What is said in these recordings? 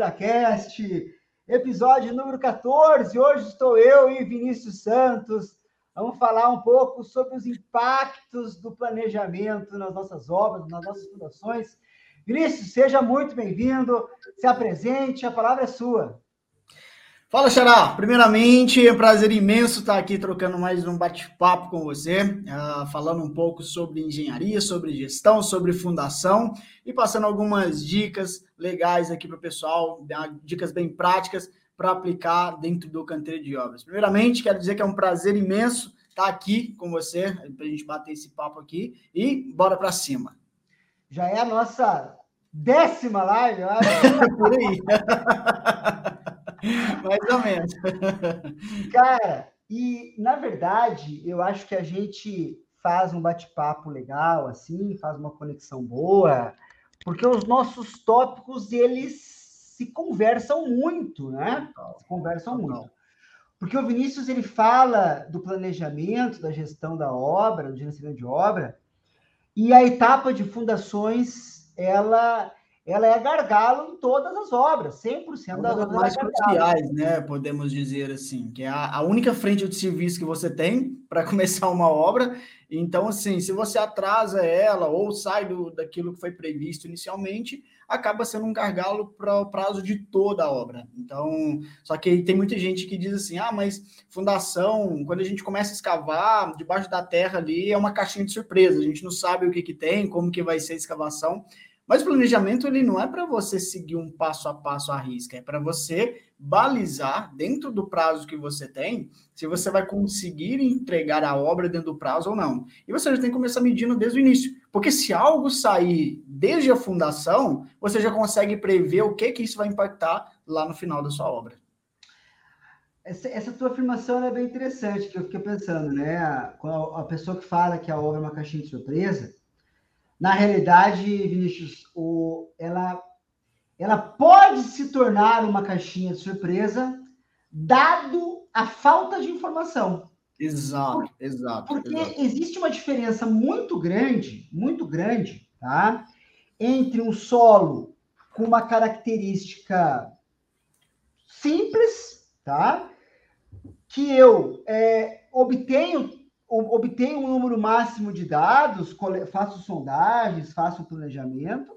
FundaCast, episódio número 14. Hoje estou eu e Vinícius Santos. Vamos falar um pouco sobre os impactos do planejamento nas nossas obras, nas nossas fundações. Vinícius, seja muito bem-vindo, se apresente, a palavra é sua. Fala, Xará! Primeiramente, é um prazer imenso estar aqui trocando mais um bate-papo com você, uh, falando um pouco sobre engenharia, sobre gestão, sobre fundação e passando algumas dicas legais aqui para o pessoal, dicas bem práticas para aplicar dentro do canteiro de obras. Primeiramente, quero dizer que é um prazer imenso estar aqui com você, para a gente bater esse papo aqui e bora para cima. Já é a nossa décima live, eu acho. Por aí. Mais ou menos. Cara, e na verdade, eu acho que a gente faz um bate-papo legal, assim, faz uma conexão boa, porque os nossos tópicos, eles se conversam muito, né? Se conversam muito. Porque o Vinícius, ele fala do planejamento, da gestão da obra, do gerenciamento de obra, e a etapa de fundações, ela ela é gargalo em todas as obras, 100% das obras. mais cruciais, né? Podemos dizer assim, que é a, a única frente de serviço que você tem para começar uma obra. Então, assim, se você atrasa ela ou sai do, daquilo que foi previsto inicialmente, acaba sendo um gargalo para o prazo de toda a obra. Então, só que tem muita gente que diz assim: ah, mas fundação, quando a gente começa a escavar, debaixo da terra ali é uma caixinha de surpresa, a gente não sabe o que, que tem, como que vai ser a escavação. Mas o planejamento ele não é para você seguir um passo a passo à risca, é para você balizar dentro do prazo que você tem, se você vai conseguir entregar a obra dentro do prazo ou não. E você já tem que começar medindo desde o início, porque se algo sair desde a fundação, você já consegue prever o que que isso vai impactar lá no final da sua obra. Essa, essa tua afirmação é bem interessante, que eu fiquei pensando, né? A, a pessoa que fala que a obra é uma caixinha de surpresa, na realidade, Vinícius, o, ela, ela pode se tornar uma caixinha de surpresa, dado a falta de informação. Exato, exato. Porque exato. existe uma diferença muito grande, muito grande, tá? Entre um solo com uma característica simples, tá? Que eu é, obtenho obtenho um número máximo de dados, faço sondagens, faço planejamento,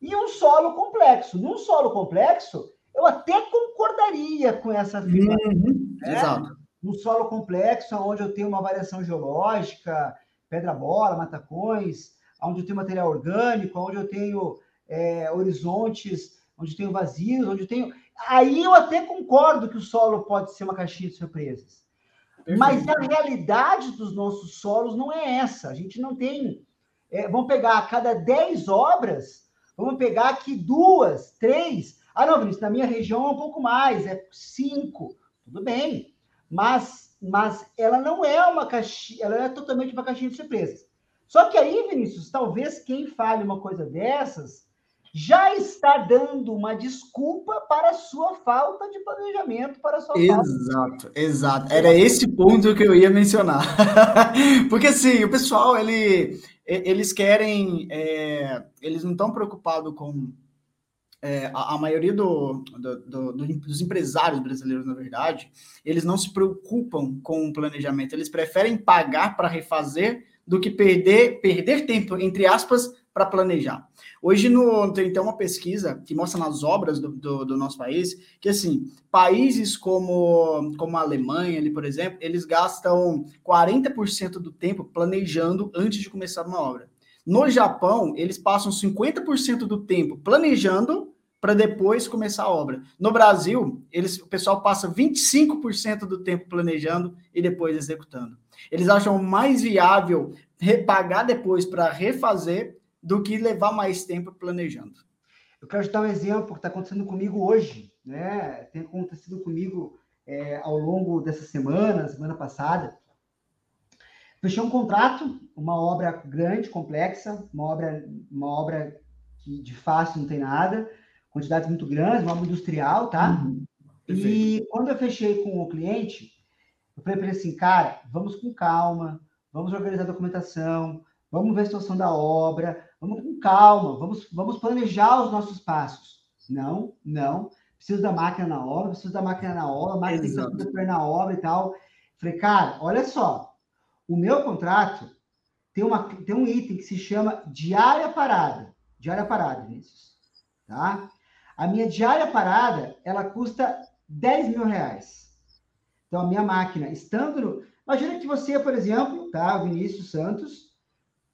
e um solo complexo. Num solo complexo, eu até concordaria com essa afirmação. Uhum, né? Exato. Num solo complexo, onde eu tenho uma variação geológica, pedra-bola, matacões, onde eu tenho material orgânico, onde eu tenho é, horizontes, onde eu tenho vazios, onde eu tenho. Aí eu até concordo que o solo pode ser uma caixinha de surpresas. Mas a realidade dos nossos solos não é essa. A gente não tem. É, vamos pegar a cada 10 obras, vamos pegar aqui duas, três. Ah, não, Vinícius, na minha região é um pouco mais, é cinco. Tudo bem. Mas, mas ela não é uma caixinha, ela é totalmente uma caixinha de surpresas. Só que aí, Vinícius, talvez quem fale uma coisa dessas já está dando uma desculpa para a sua falta de planejamento, para a sua Exato, de... exato. Era esse ponto que eu ia mencionar. Porque assim, o pessoal, ele, eles querem, é, eles não estão preocupados com é, a, a, maioria do, do, do, dos empresários brasileiros, na verdade, eles não se preocupam com o planejamento, eles preferem pagar para refazer do que perder, perder tempo, entre aspas, para planejar. Hoje no, tem, tem uma pesquisa que mostra nas obras do, do, do, nosso país que, assim, países como, como a Alemanha, ali, por exemplo, eles gastam 40% do tempo planejando antes de começar uma obra. No Japão, eles passam 50% do tempo planejando para depois começar a obra. No Brasil, eles, o pessoal passa 25% do tempo planejando e depois executando. Eles acham mais viável repagar depois para refazer do que levar mais tempo planejando. Eu quero te dar um exemplo que está acontecendo comigo hoje, né? Tem acontecido comigo é, ao longo dessa semana, semana passada. Fechei um contrato, uma obra grande, complexa, uma obra, uma obra que de fácil não tem nada, quantidades muito grandes, uma obra industrial, tá? Uhum. E quando eu fechei com o cliente, eu falei assim, cara, vamos com calma, vamos organizar a documentação, vamos ver a situação da obra, vamos com calma, vamos, vamos planejar os nossos passos, Não, não. Preciso da máquina na obra, preciso da máquina na obra, a máquina tem que estar na obra e tal. Falei, cara, olha só, o meu contrato tem, uma, tem um item que se chama diária parada. Diária parada, Vinícius. Tá? A minha diária parada, ela custa 10 mil reais. Então, a minha máquina, estando no... Imagina que você, por exemplo, tá, Vinícius Santos,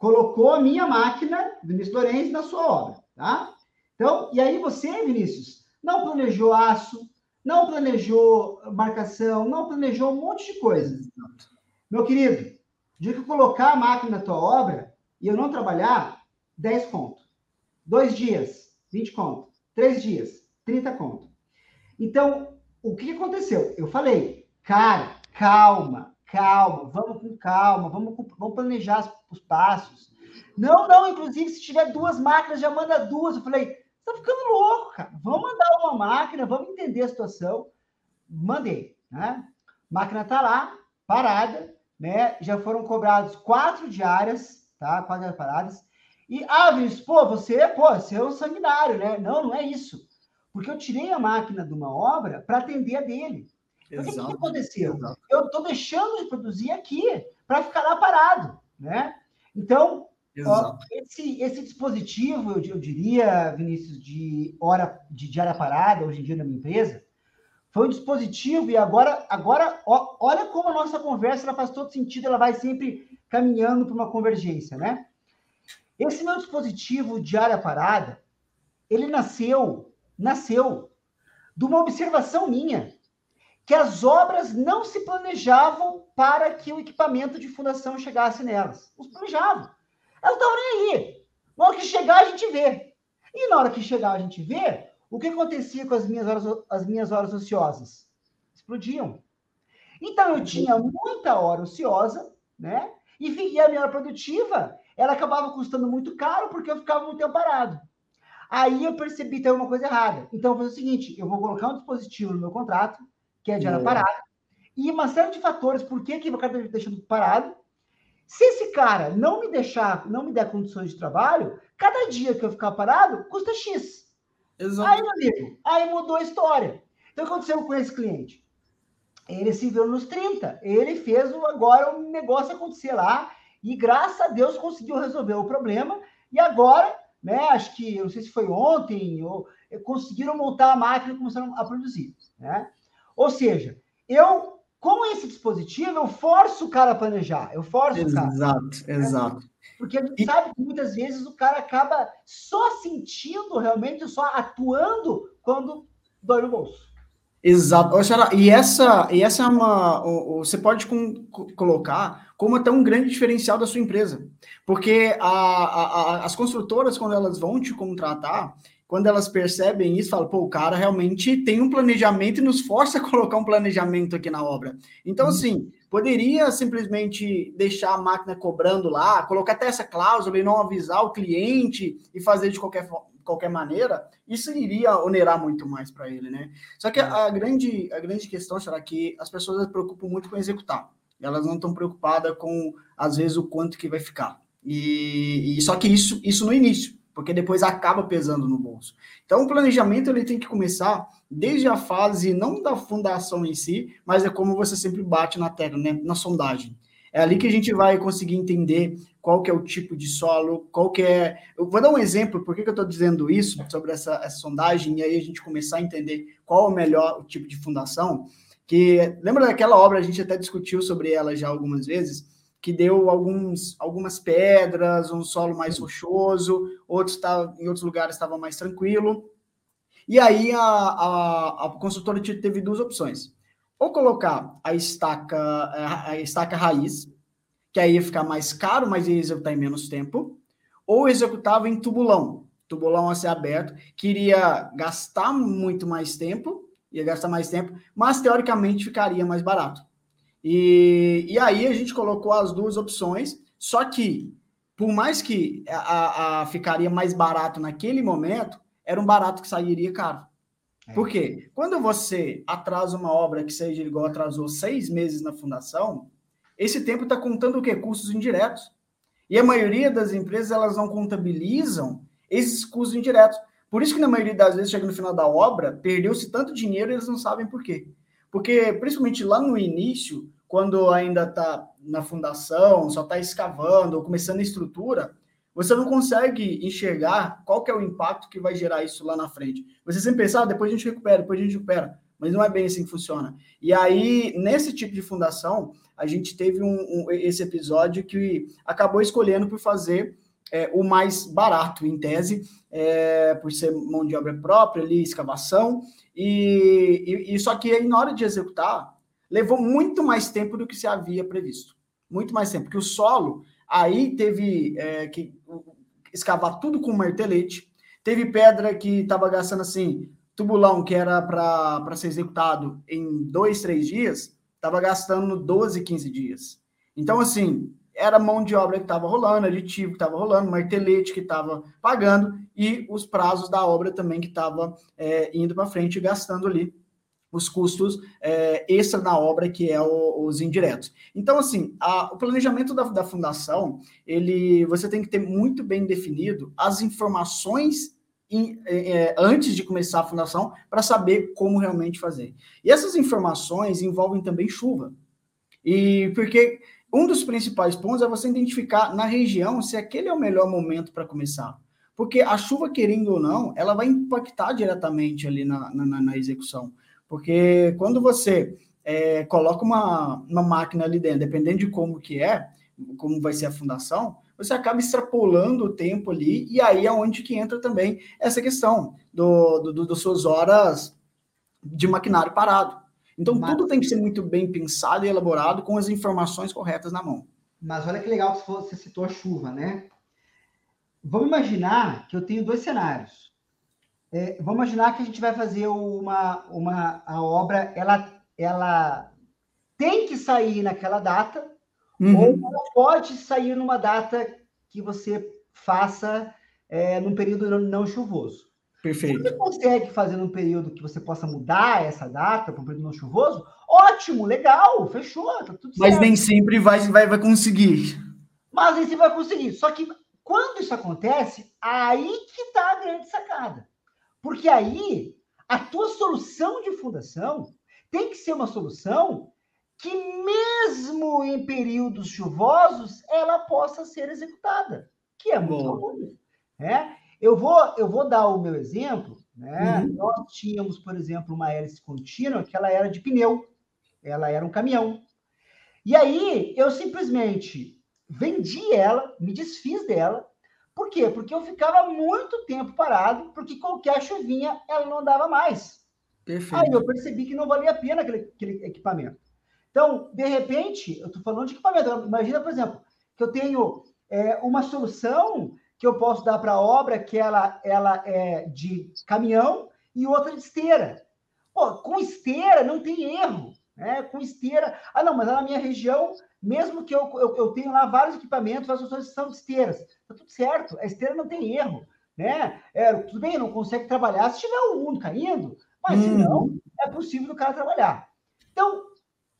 colocou a minha máquina, Vinícius Lourenço, na sua obra, tá? Então, e aí você, Vinícius, não planejou aço, não planejou marcação, não planejou um monte de coisa. Meu querido, de que colocar a máquina na tua obra e eu não trabalhar, 10 conto. Dois dias, 20 conto. Três dias, 30 conto. Então, o que aconteceu? Eu falei, cara, calma, calma, vamos com calma, vamos, vamos planejar os passos. Não, não, inclusive, se tiver duas máquinas, já manda duas. Eu falei, tá ficando louco, cara. Vamos mandar uma máquina, vamos entender a situação. Mandei, né? Máquina tá lá, parada, né? Já foram cobrados quatro diárias, tá? Quatro diárias paradas. E, ah, Vinícius, pô, você, pô, você é um sanguinário, né? Não, não é isso. Porque eu tirei a máquina de uma obra para atender a dele. Então, o que, que aconteceu? Exato. Eu estou deixando de produzir aqui para ficar lá parado, né? Então, ó, esse, esse dispositivo, eu, eu, diria, Vinícius, de hora de diária parada, hoje em dia na minha empresa, foi um dispositivo e agora, agora ó, olha como a nossa conversa ela faz todo sentido, ela vai sempre caminhando para uma convergência, né? Esse meu dispositivo de área parada, ele nasceu, nasceu de uma observação minha, que as obras não se planejavam para que o equipamento de fundação chegasse nelas. Os planejavam. Elas estavam nem aí. Na hora que chegar, a gente vê. E na hora que chegar, a gente vê, o que acontecia com as minhas horas, as minhas horas ociosas? Explodiam. Então, eu tinha muita hora ociosa, né? E, a minha hora produtiva ela acabava custando muito caro porque eu ficava muito tempo parado. Aí eu percebi que tem uma coisa errada. Então eu vou fazer o seguinte: eu vou colocar um dispositivo no meu contrato, que é de área parada, e uma série de fatores por que, que o cara está deixando parado. Se esse cara não me deixar, não me der condições de trabalho, cada dia que eu ficar parado custa X. Exato. Aí, meu amigo, aí mudou a história. Então, o que aconteceu com esse cliente? Ele se viu nos 30. Ele fez agora o um negócio acontecer lá e graças a Deus conseguiu resolver o problema. E agora, né, acho que, não sei se foi ontem, ou, eh, conseguiram montar a máquina e começaram a produzir. Né? Ou seja, eu, com esse dispositivo, eu forço o cara a planejar. Eu forço exato, o cara. Exato, exato. Porque a gente e... sabe que muitas vezes o cara acaba só sentindo, realmente, só atuando quando dói no bolso. Exato. E essa, e essa é uma. Você pode com, colocar como até um grande diferencial da sua empresa. Porque a, a, as construtoras, quando elas vão te contratar, quando elas percebem isso, falam, pô, o cara realmente tem um planejamento e nos força a colocar um planejamento aqui na obra. Então, uhum. assim, poderia simplesmente deixar a máquina cobrando lá, colocar até essa cláusula e não avisar o cliente e fazer de qualquer forma qualquer maneira, isso iria onerar muito mais para ele, né? Só que a, é. a, grande, a grande questão será que as pessoas se preocupam muito com executar. Elas não estão preocupadas com, às vezes, o quanto que vai ficar. E, e, só que isso, isso no início, porque depois acaba pesando no bolso. Então, o planejamento ele tem que começar desde a fase não da fundação em si, mas é como você sempre bate na tecla, né? Na sondagem. É ali que a gente vai conseguir entender qual que é o tipo de solo, qual que é... Eu vou dar um exemplo, por que, que eu estou dizendo isso, sobre essa, essa, sondagem, e aí a gente começar a entender qual é o melhor tipo de fundação, que lembra daquela obra, a gente até discutiu sobre ela já algumas vezes, que deu alguns, algumas pedras, um solo mais rochoso, outros tá, em outros lugares estava mais tranquilo, e aí a, a, a consultora teve duas opções, ou colocar a estaca, a estaca raiz, que aí ia ficar mais caro, mas ia executar em menos tempo, ou executava em tubulão, tubulão a ser aberto, que iria gastar muito mais tempo, ia gastar mais tempo, mas teoricamente ficaria mais barato. E, e aí a gente colocou as duas opções, só que, por mais que a, a, ficaria mais barato naquele momento, era um barato que sairia caro. É. Por quê? Quando você atrasa uma obra que seja igual atrasou seis meses na fundação, esse tempo está contando o quê? Custos indiretos. E a maioria das empresas elas não contabilizam esses custos indiretos. Por isso que na maioria das vezes, chega no final da obra, perdeu-se tanto dinheiro e eles não sabem por quê. Porque, principalmente lá no início, quando ainda está na fundação, só está escavando ou começando a estrutura, você não consegue enxergar qual que é o impacto que vai gerar isso lá na frente. Você sempre pensa, ah, depois a gente recupera, depois a gente recupera. Mas não é bem assim que funciona. E aí, nesse tipo de fundação, a gente teve um, um esse episódio que acabou escolhendo por fazer é, o mais barato, em tese, é, por ser mão de obra própria ali, escavação, e, e, e, só que aí na hora de executar, levou muito mais tempo do que se havia previsto. Muito mais tempo, porque o solo, aí teve é, que escavar tudo com martelete, teve pedra que estava gastando assim, tubulão que era para ser executado em dois, três dias, estava gastando 12, 15 dias. Então, assim, era mão de obra que estava rolando, aditivo que estava rolando, martelete que estava pagando e os prazos da obra também que estava é, indo para frente e gastando ali os custos é, extra na obra, que é o, os indiretos. Então, assim, a, o planejamento da, da fundação, ele, você tem que ter muito bem definido as informações in, é, é antes de começar a fundação para saber como realmente fazer. E essas informações envolvem também chuva. E porque um dos principais pontos é você identificar na região se aquele é o melhor momento para começar. Porque a chuva, querendo ou não, ela vai impactar diretamente ali na, na, na execução. Porque quando você é, coloca uma, uma máquina ali dentro, dependendo de como que é, como vai ser a fundação, você acaba extrapolando o tempo ali, e aí é onde que entra também essa questão do, do, do das suas horas de maquinário parado. Então, tudo tem que ser muito bem pensado e elaborado com as informações corretas na mão. Mas olha que legal que você citou a chuva, né? Vamos imaginar que eu tenho dois cenários. É, vamos imaginar que a gente vai fazer uma, uma a obra, ela, ela tem que sair naquela data, uhum. ou ela pode sair numa data que você faça é, num período não, não chuvoso. Perfeito. Se você consegue fazer num período que você possa mudar essa data para um período não chuvoso, ótimo, legal, fechou, tá tudo Mas certo. nem sempre vai, vai, vai conseguir. Mas nem sempre vai conseguir. Só que quando isso acontece, aí que está a grande sacada. Porque aí a tua solução de fundação tem que ser uma solução que mesmo em períodos chuvosos ela possa ser executada, que é muito comum. Né? Eu vou, eu vou dar o meu exemplo. Né? Uhum. Nós tínhamos, por exemplo, uma hélice contínua que ela era de pneu, ela era um caminhão. E aí eu simplesmente vendi ela, me desfiz dela. Por quê? Porque eu ficava muito tempo parado, porque qualquer chuvinha ela não dava mais. Perfeito. Aí eu percebi que não valia a pena aquele, aquele equipamento. Então, de repente, eu estou falando de equipamento. Imagina, por exemplo, que eu tenho é, uma solução que eu posso dar para a obra que ela, ela é de caminhão e outra de esteira. Pô, com esteira não tem erro. Né? Com esteira. Ah, não, mas na minha região, mesmo que eu, eu, eu tenho lá vários equipamentos, as soluções são de esteiras. Tá tudo certo, a esteira não tem erro. Né? É, tudo bem, não consegue trabalhar se tiver o mundo caindo, mas hum. se não, é possível do cara trabalhar. Então,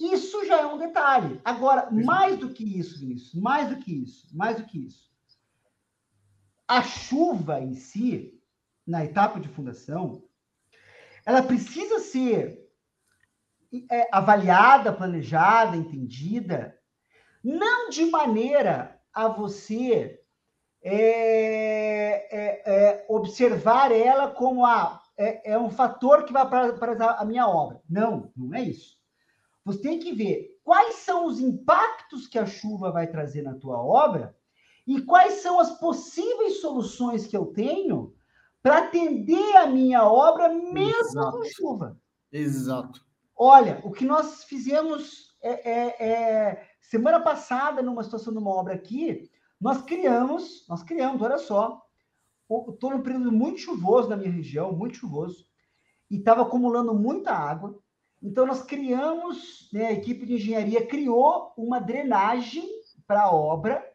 isso já é um detalhe. Agora, mais do que isso, Vinícius, mais do que isso, mais do que isso a chuva em si, na etapa de fundação, ela precisa ser é, avaliada, planejada, entendida, não de maneira a você é, é, é observar ela como a, é, é um fator que vai para a minha obra. Não, não é isso. Você tem que ver quais são os impactos que a chuva vai trazer na tua obra e quais são as possíveis soluções que eu tenho para atender a minha obra mesmo Exato. com chuva. Exato. Olha, o que nós fizemos é, é, é, semana passada, numa situação de uma obra aqui, nós criamos, nós criamos, olha só, estou num período muito chuvoso na minha região, muito chuvoso, e estava acumulando muita água. Então, nós criamos, né, a equipe de engenharia criou uma drenagem para a obra,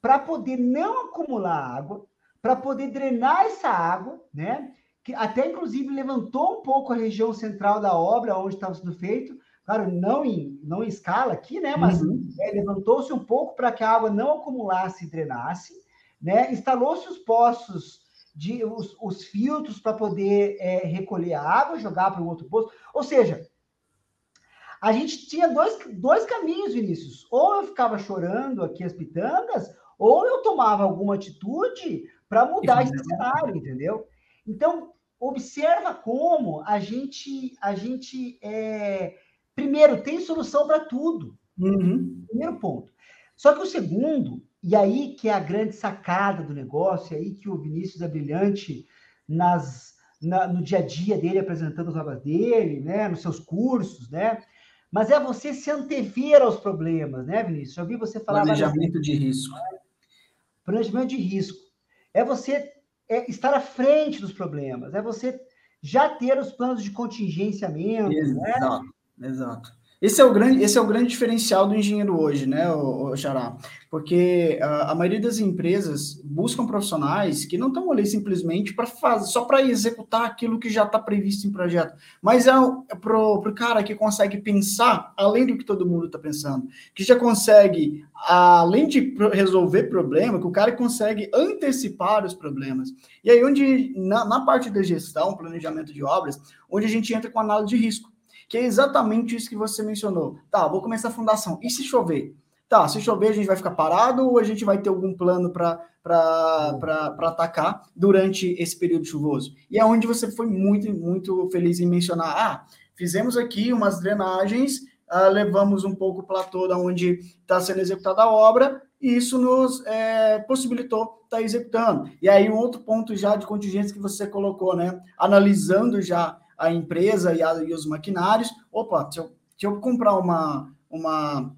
para poder não acumular água, para poder drenar essa água, né? Que até inclusive levantou um pouco a região central da obra onde estava sendo feito, claro, não em, não em escala aqui, né? Mas uhum. é, levantou-se um pouco para que a água não acumulasse e drenasse, né? Instalou-se os poços de os, os filtros para poder é, recolher a água, jogar para o outro poço. Ou seja, a gente tinha dois, dois caminhos, Vinícius. Ou eu ficava chorando aqui as pitangas, ou eu tomava alguma atitude para mudar esse cenário, entendeu? Então, observa como a gente, a gente é, primeiro tem solução para tudo. Uhum. Primeiro ponto. Só que o segundo, e aí que é a grande sacada do negócio, é aí que o Vinícius é brilhante nas, na, no dia a dia dele, apresentando as obras dele, né, nos seus cursos, né? Mas é você se antever aos problemas, né, Vinícius? Já ouvi você falar. Planejamento de risco. Planejamento de risco. É você é estar à frente dos problemas, é você já ter os planos de contingenciamento. Exato, né? exato. Esse é o grande, esse é o grande diferencial do engenheiro hoje, né, o, Xará? Porque a, a, maioria das empresas buscam profissionais que não estão ali simplesmente para fazer, só para executar aquilo que já está previsto em projeto, mas é, é para o cara que consegue pensar além do que todo mundo está pensando, que já consegue, além de resolver problema, que o cara consegue antecipar os problemas. E aí, onde na, na parte da gestão, planejamento de obras, onde a gente entra com análise de risco que é exatamente isso que você mencionou. Tá, vou começar a fundação. E se chover? Tá, se chover, a gente vai ficar parado ou a gente vai ter algum plano para atacar durante esse período chuvoso? E é onde você foi muito, muito feliz em mencionar. Ah, fizemos aqui umas drenagens, ah, levamos um pouco o platô da onde está sendo executada a obra, e isso nos é, possibilitou estar tá executando. E aí, um outro ponto já de contingência que você colocou, né? Analisando já a empresa e, a, e os maquinários. Opa, se eu, se eu comprar uma, uma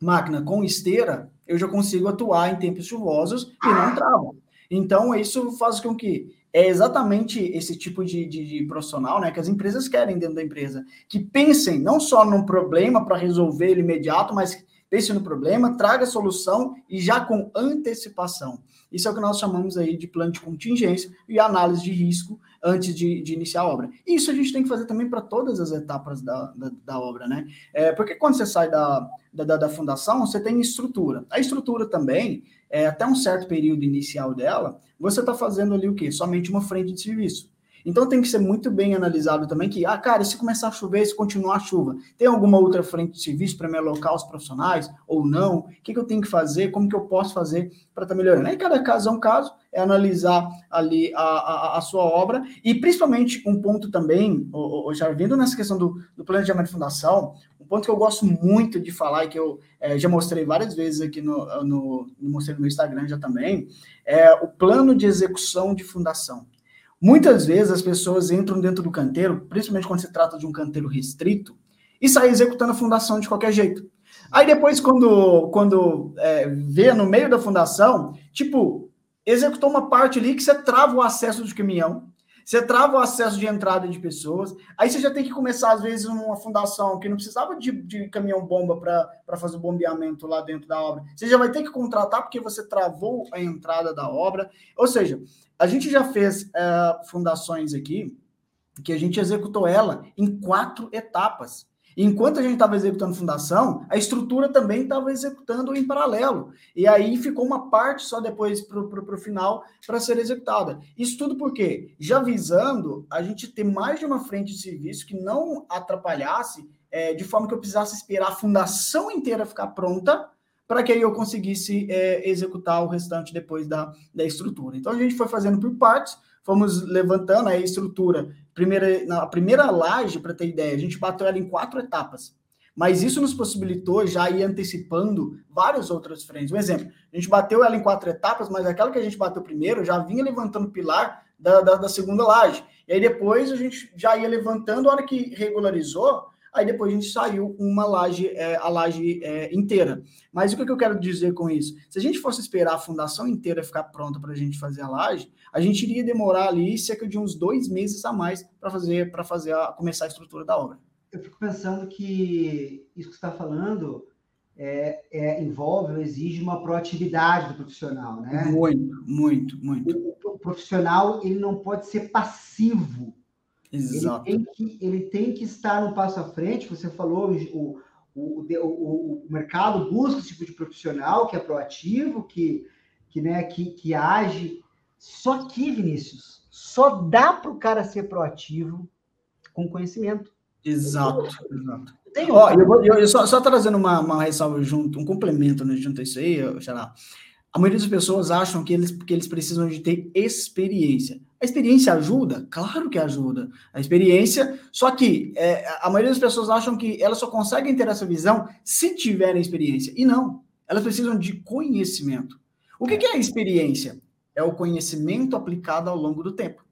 máquina com esteira, eu já consigo atuar em tempos chuvosos e não travo. Então, isso faz com que é exatamente esse tipo de, de, de, profissional né, que as empresas querem dentro da empresa, que pensem não só num problema para resolver ele imediato, mas pense no problema, traga solução e já com antecipação. Isso é o que nós chamamos aí de plano de contingência e análise de risco antes de, de iniciar a obra. Isso a gente tem que fazer também para todas as etapas da, da, da obra, né? É, porque quando você sai da, da, da, fundação, você tem estrutura. A estrutura também, é, até um certo período inicial dela, você está fazendo ali o quê? Somente uma frente de serviço. Então tem que ser muito bem analisado também que, ah, cara, se começar a chover, se continuar a chuva, tem alguma outra frente de serviço para me alocar os profissionais ou não? O que, que eu tenho que fazer? Como que eu posso fazer para estar tá melhorando? Aí cada caso é um caso, é analisar ali a, a, a sua obra e principalmente um ponto também, o, o, já vindo nessa questão do, do planejamento de fundação, um ponto que eu gosto muito de falar e que eu é, já mostrei várias vezes aqui no, no, mostrei no meu Instagram já também, é o plano de execução de fundação. Muitas vezes as pessoas entram dentro do canteiro, principalmente quando se trata de um canteiro restrito, e saem executando a fundação de qualquer jeito. Aí depois, quando, quando é, vê no meio da fundação, tipo, executou uma parte ali que você trava o acesso de caminhão, você trava o acesso de entrada de pessoas, aí você já tem que começar, às vezes, uma fundação que não precisava de, de caminhão-bomba para fazer o bombeamento lá dentro da obra. Você já vai ter que contratar porque você travou a entrada da obra. Ou seja, a gente já fez uh, fundações aqui que a gente executou ela em quatro etapas. Enquanto a gente estava executando fundação, a estrutura também estava executando em paralelo. E aí ficou uma parte só depois para o final para ser executada. Isso tudo porque, já visando a gente ter mais de uma frente de serviço que não atrapalhasse, é, de forma que eu precisasse esperar a fundação inteira ficar pronta para que aí eu conseguisse é, executar o restante depois da, da estrutura. Então a gente foi fazendo por partes, fomos levantando a estrutura. Primeira, na primeira laje, para ter ideia, a gente bateu ela em quatro etapas. Mas isso nos possibilitou já ir antecipando várias outras frentes. Um exemplo, a gente bateu ela em quatro etapas, mas aquela que a gente bateu primeiro já vinha levantando o pilar da, da, da segunda laje. E aí depois a gente já ia levantando, a hora que regularizou, aí depois a gente saiu uma laje, é, a laje é, inteira. Mas o que, eu quero dizer com isso? Se a gente fosse esperar a fundação inteira ficar pronta para a gente fazer a laje, a gente iria demorar ali cerca de uns dois meses a mais para fazer, para fazer a, começar a estrutura da obra. Eu fico pensando que isso que você está falando é, é, envolve ou exige uma proatividade do profissional, né? Muito, muito, muito. O, o profissional ele não pode ser passivo Exato. Ele tem, que, ele tem que estar um passo à frente. Você falou, o, o, o, o mercado busca esse tipo de profissional que é proativo, que, que, né, que, que age Só que, Vinícius, só dá para o cara ser proativo com conhecimento. Exato, exato. Tem Ó, eu, vou, eu, eu só, só, trazendo uma, uma ressalva junto, um complemento né, junto a isso aí, sei lá. A maioria das pessoas acham que eles, que eles precisam de ter experiência. A experiência ajuda? Claro que ajuda. A experiência, só que é, a maioria das pessoas acham que elas só conseguem ter essa visão se tiverem experiência. E não. Elas precisam de conhecimento. O que, que é a experiência? É o conhecimento aplicado ao longo do tempo.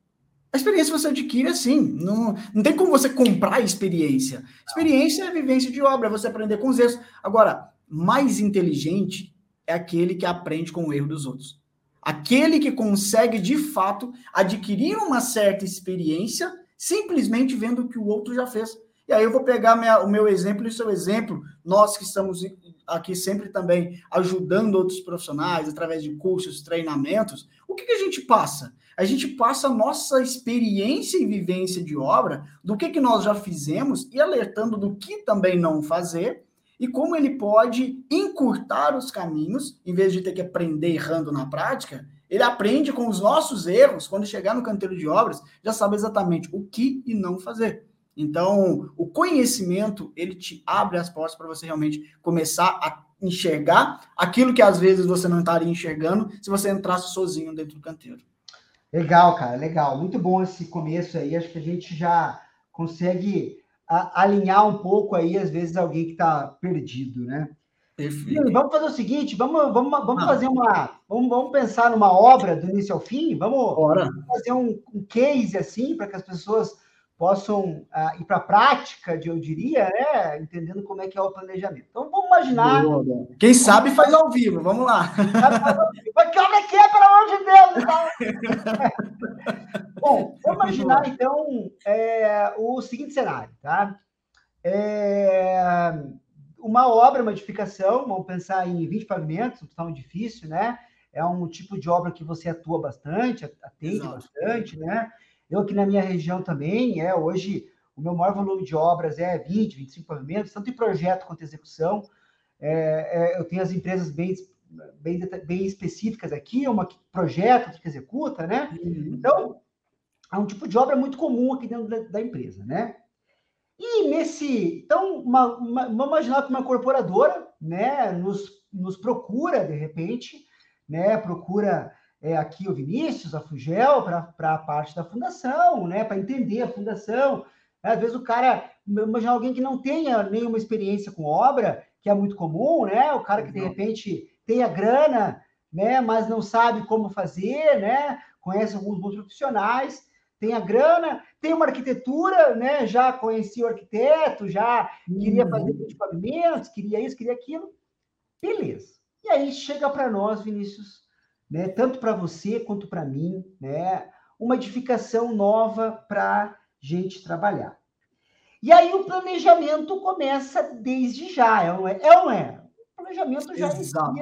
A experiência você adquire assim. Não, não tem como você comprar experiência. Experiência é vivência de obra, é você aprender com os erros. Agora, mais inteligente é aquele que aprende com o erro dos outros. Aquele que consegue, de fato, adquirir uma certa experiência simplesmente vendo o que o outro já fez. E aí eu vou pegar minha, o meu exemplo e o seu exemplo, nós que estamos aqui sempre também ajudando outros profissionais através de cursos, treinamentos, o que, que a gente passa? A gente passa a nossa experiência e vivência de obra, do que, que nós já fizemos e alertando do que também não fazer e como ele pode encurtar os caminhos, em vez de ter que aprender errando na prática, ele aprende com os nossos erros, quando chegar no canteiro de obras, já sabe exatamente o que e não fazer. Então, o conhecimento, ele te abre as portas para você realmente começar a enxergar aquilo que às vezes você não estaria enxergando se você entrasse sozinho dentro do canteiro. Legal, cara, legal. Muito bom esse começo aí. Acho que a gente já consegue alinhar um pouco aí, às vezes, alguém que está perdido, né? Perfeito. E vamos fazer o seguinte, vamos, vamos, vamos fazer uma. Vamos, vamos pensar numa obra do início ao fim, vamos, vamos fazer um, um case assim, para que as pessoas possam uh, ir para a prática, eu diria, né? entendendo como é que é o planejamento. Então, vamos imaginar... Quem sabe faz ao vivo, vamos lá. Mas como é que é, pelo amor de Deus? Então... Bom, vamos imaginar, então, é, o seguinte cenário, tá? É, uma obra, uma edificação, vamos pensar em 20 pavimentos, não tão difícil, né? É um tipo de obra que você atua bastante, atende Exato. bastante, né? Eu aqui na minha região também, é hoje o meu maior volume de obras é 20, 25 pavimentos, tanto em projeto quanto em execução. É, é, eu tenho as empresas bem, bem, bem específicas aqui, uma que projeta, outra que executa, né? Uhum. Então, é um tipo de obra muito comum aqui dentro da, da empresa, né? E nesse. Então, uma, uma, vamos imaginar que uma corporadora né, nos, nos procura, de repente, né, procura é, aqui o Vinícius, a Fugel, para a parte da fundação, né? Para entender a fundação. Às vezes o cara, imagina alguém que não tenha nenhuma experiência com obra, que é muito comum, né? O cara que de repente tem a grana, né? Mas não sabe como fazer, né? Conhece alguns bons profissionais, tem a grana, tem uma arquitetura, né? Já conhecia o arquiteto, já queria fazer uhum. pavimentos, queria isso, queria aquilo. Beleza. E aí chega para nós, Vinícius, né, tanto para você quanto para mim, né, uma edificação nova para gente trabalhar. E aí o planejamento começa desde já, é ou não é? É é? O planejamento já Exato.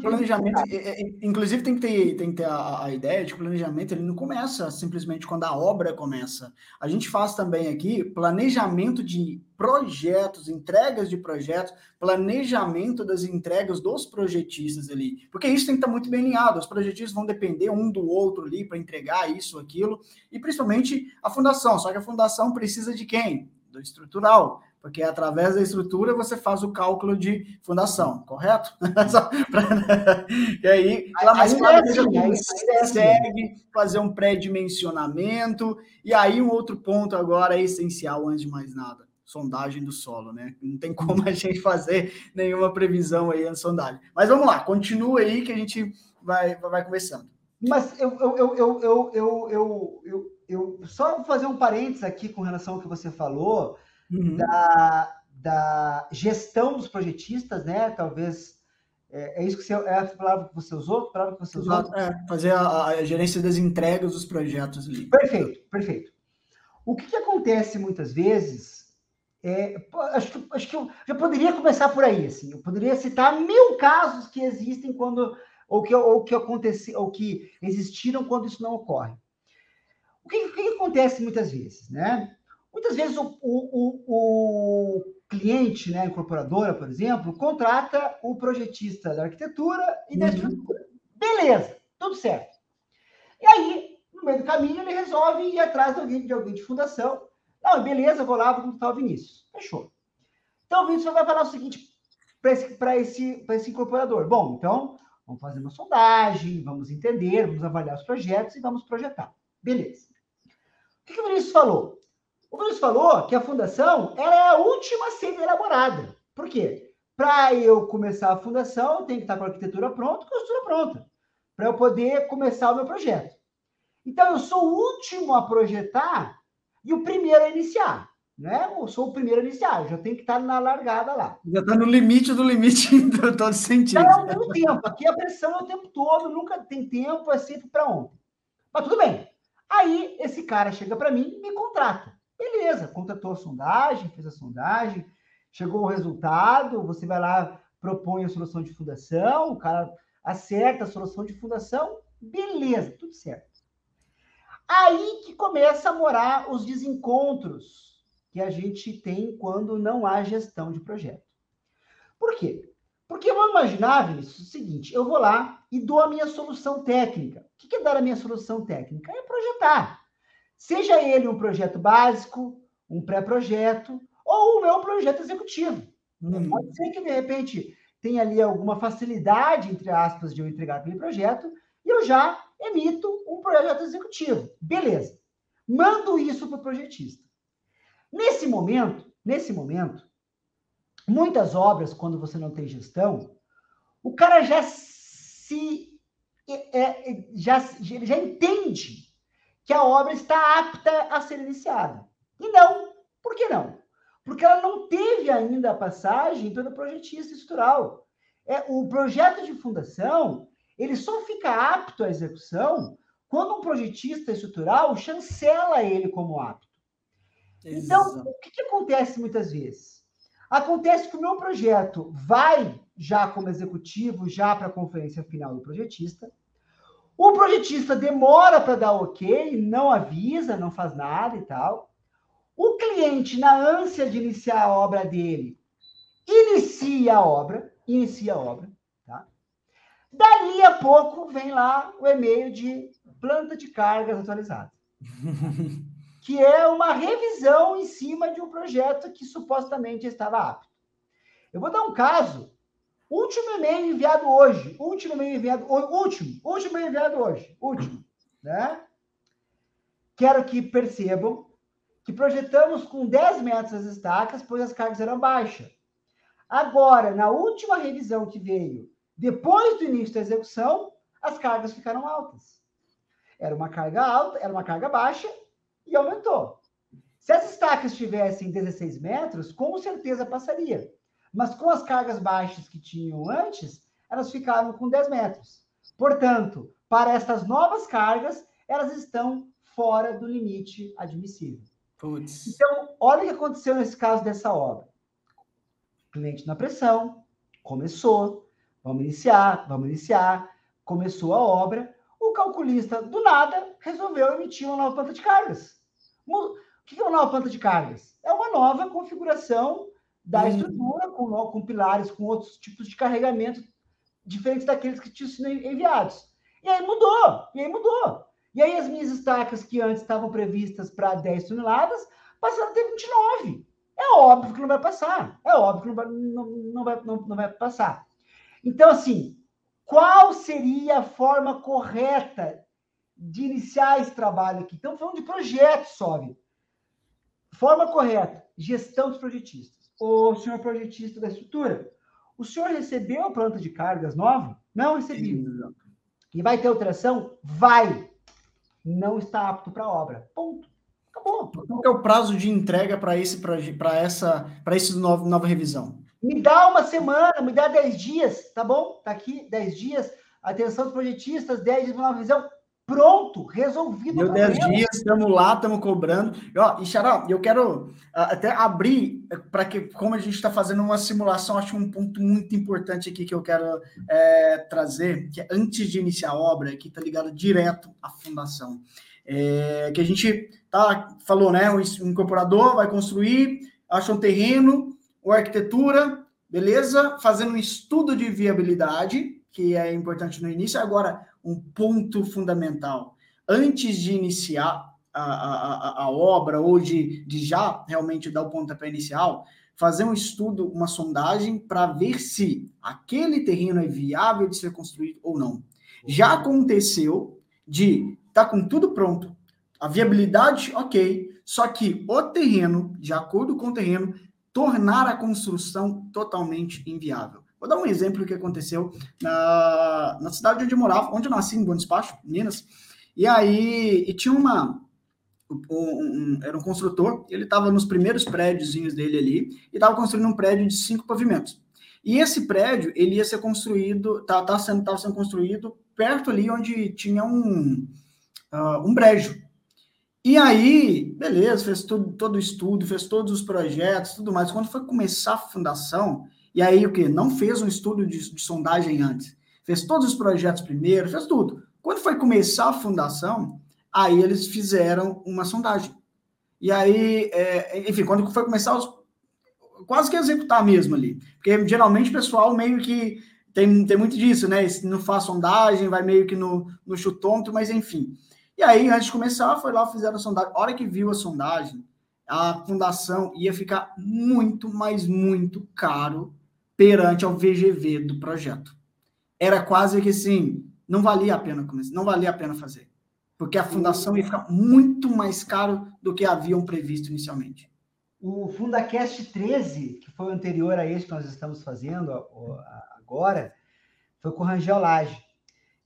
Planejamento, é, é, inclusive tem que ter, tem que ter a, a, ideia de que o planejamento ele não começa simplesmente quando a obra começa. A gente faz também aqui planejamento de projetos, entregas de projetos, planejamento das entregas dos projetistas ali, porque isso tem que estar muito bem alinhado. Os projetistas vão depender um do outro ali para entregar isso, aquilo, e principalmente a fundação. Só que a fundação precisa de quem? Do estrutural porque através da estrutura você faz o cálculo de fundação, correto? e aí, lá mais claro, consegue fazer um pré-dimensionamento, e aí um outro ponto agora é essencial, antes de mais nada, sondagem do solo, né? Não tem como a gente fazer nenhuma previsão aí na sondagem. Mas vamos lá, continua aí que a gente vai, vai conversando. Mas eu, eu, eu, eu, eu, eu, eu, eu, eu só fazer um parênteses aqui com relação ao que você falou, uhum. da, da gestão dos projetistas, né? Talvez é, é, isso que você é a palavra que você usou, a palavra que você usou. É, fazer a, a, gerência das entregas dos projetos ali. Perfeito, perfeito. O que, que acontece muitas vezes é, acho, que, acho que eu já poderia começar por aí, assim. Eu poderia citar mil casos que existem quando ou que ou que acontece ou que existiram quando isso não ocorre. O que, o que acontece muitas vezes, né? Muitas vezes o, o, o, cliente, né, a incorporadora, por exemplo, contrata o projetista da arquitetura e da uhum. estrutura. Beleza, tudo certo. E aí, no meio do caminho, ele resolve ir atrás de alguém de, alguém de fundação. Não, beleza, vou lá, vou contar o Vinícius. Fechou. Então, o Vinícius vai falar o seguinte para esse, esse, esse incorporador. Bom, então, vamos fazer uma sondagem, vamos entender, vamos avaliar os projetos e vamos projetar. Beleza. O que, que o Vinícius falou? O Vinícius falou que a fundação ela é a última a ser elaborada. Por quê? Para eu começar a fundação, eu tenho que estar com a arquitetura pronta, com a estrutura pronta, para eu poder começar o meu projeto. Então, eu sou o último a projetar e o primeiro a iniciar. Né? Eu sou o primeiro a iniciar, eu já tenho que estar na largada lá. Já está no limite do limite em todo sentido. Não, não tem tempo. Aqui a pressão é o tempo todo, nunca tem tempo, é sempre para ontem. Mas tudo bem. Aí esse cara chega para mim e me contrata. Beleza, contratou a sondagem, fez a sondagem, chegou o resultado, você vai lá, propõe a solução de fundação, o cara acerta a solução de fundação, beleza, tudo certo. Aí que começa a morar os desencontros que a gente tem quando não há gestão de projeto. Por quê? Porque vamos imaginar, Vinícius, o seguinte: eu vou lá e dou a minha solução técnica. O que é dar a minha solução técnica? É projetar. Seja ele um projeto básico, um pré-projeto, ou o meu projeto executivo. Hum. Pode ser que, de repente, tenha ali alguma facilidade, entre aspas, de eu entregar aquele projeto, e eu já emito um projeto executivo. Beleza. Mando isso para o projetista. Nesse momento, nesse momento, muitas obras, quando você não tem gestão, o cara já se é, é já, ele já entende que a obra está apta a ser iniciada. E não. Por que não? Porque ela não teve ainda a passagem pelo projetista estrutural. É, o projeto de fundação, ele só fica apto à execução quando um projetista estrutural chancela ele como apto. Então, o que, que acontece muitas vezes? Acontece que o meu projeto vai já como executivo, já para a conferência final do projetista. O projetista demora para dar ok, não avisa, não faz nada e tal. O cliente, na ânsia de iniciar a obra dele, inicia a obra, inicia a obra, tá? Dali a pouco vem lá o e-mail de planta de cargas atualizada. que é uma revisão em cima de um projeto que supostamente estava apto. Eu vou dar um caso. Último e-mail enviado hoje. Último e-mail enviado Último. Último e-mail enviado hoje. Último. Né? Quero que percebam que projetamos com 10 metros as estacas, pois as cargas eram baixas. Agora, na última revisão que veio, depois do início da execução, as cargas ficaram altas. Era uma carga alta, era uma carga baixa e aumentou. Se as estacas tivessem 16 metros, com certeza passaria. Mas com as cargas baixas que tinham antes, elas ficaram com 10 metros. Portanto, para estas novas cargas, elas estão fora do limite admissível. Puts. Então, olha o que aconteceu nesse caso dessa obra. Cliente na pressão, começou, vamos iniciar, vamos iniciar, começou a obra, o calculista, do nada, resolveu emitir uma nova planta de cargas. O que é uma nova planta de cargas? É uma nova configuração da uhum. estrutura, com, com pilares, com outros tipos de carregamento diferentes daqueles que tinham sido enviados. E aí mudou, e aí mudou. E aí as minhas estacas que antes estavam previstas para 10 toneladas passaram a ter 29. É óbvio que não vai passar. É óbvio que não vai, não, não vai, não, não vai passar. Então, assim, qual seria a forma correta de iniciar esse trabalho aqui. Estamos falando de projetos, sobe. Forma correta, gestão dos projetistas. O senhor projetista da estrutura, o senhor recebeu a planta de cargas nova? Não recebi. E vai ter alteração? Vai. Não está apto para obra. Ponto. Acabou. Qual é o prazo de entrega para esse para essa para esse novo, nova revisão? Me dá uma semana, me dá 10 dias, tá bom? Tá aqui 10 dias. Atenção dos projetistas, 10 dias para nova revisão pronto, resolvido. Deu 10 dias, estamos lá, estamos cobrando. E, ó, e Xará, eu quero ah, até abrir eh, para que, como a gente está fazendo uma simulação, acho um ponto muito importante aqui que eu quero é, trazer, que é antes de iniciar a obra, que está ligado direto à fundação. É, que a gente tá, falou, né? O incorporador vai construir, acha um terreno, ou arquitetura, beleza? Fazendo um estudo de viabilidade, que é importante no início. Agora, um ponto fundamental. antes de iniciar a, a, a, obra ou de, de já realmente dar o pontapé inicial, fazer um estudo, uma sondagem para ver se aquele terreno é viável de ser construído ou não. Já aconteceu de tá com tudo pronto, a viabilidade, ok, só que o terreno, de acordo com o terreno, tornar a construção totalmente inviável. Vou dar um exemplo do que aconteceu na, na cidade onde eu morava, onde eu nasci, em Bom Despacho, Minas. E aí, e tinha uma, um, um, era um construtor, ele estava nos primeiros prédios dele ali, e estava construindo um prédio de cinco pavimentos. E esse prédio, ele ia ser construído, tá, tá sendo, tava sendo construído perto ali onde tinha um, uh, um brejo. E aí, beleza, fez tudo, todo o estudo, fez todos os projetos, tudo mais. Quando foi começar a fundação, e aí o que? Não fez um estudo de, de sondagem antes. Fez todos os projetos primeiro, fez tudo. Quando foi começar a fundação, Aí eles fizeram uma sondagem. E aí, é, enfim, quando foi começar, os, quase que executar mesmo ali. Porque geralmente o pessoal meio que tem, tem muito disso, né? Não faz sondagem, vai meio que no, no chutômetro, mas enfim. E aí, antes de começar, foi lá, fizeram a sondagem. A hora que viu a sondagem, a fundação ia ficar muito, mas muito caro perante ao VGV do projeto. Era quase que assim, não valia a pena começar, não valia a pena fazer porque a fundação ia ficar muito mais caro do que haviam previsto inicialmente. O Fundacast 13, que foi o anterior a esse que nós estamos fazendo agora, foi com o Rangel Lage.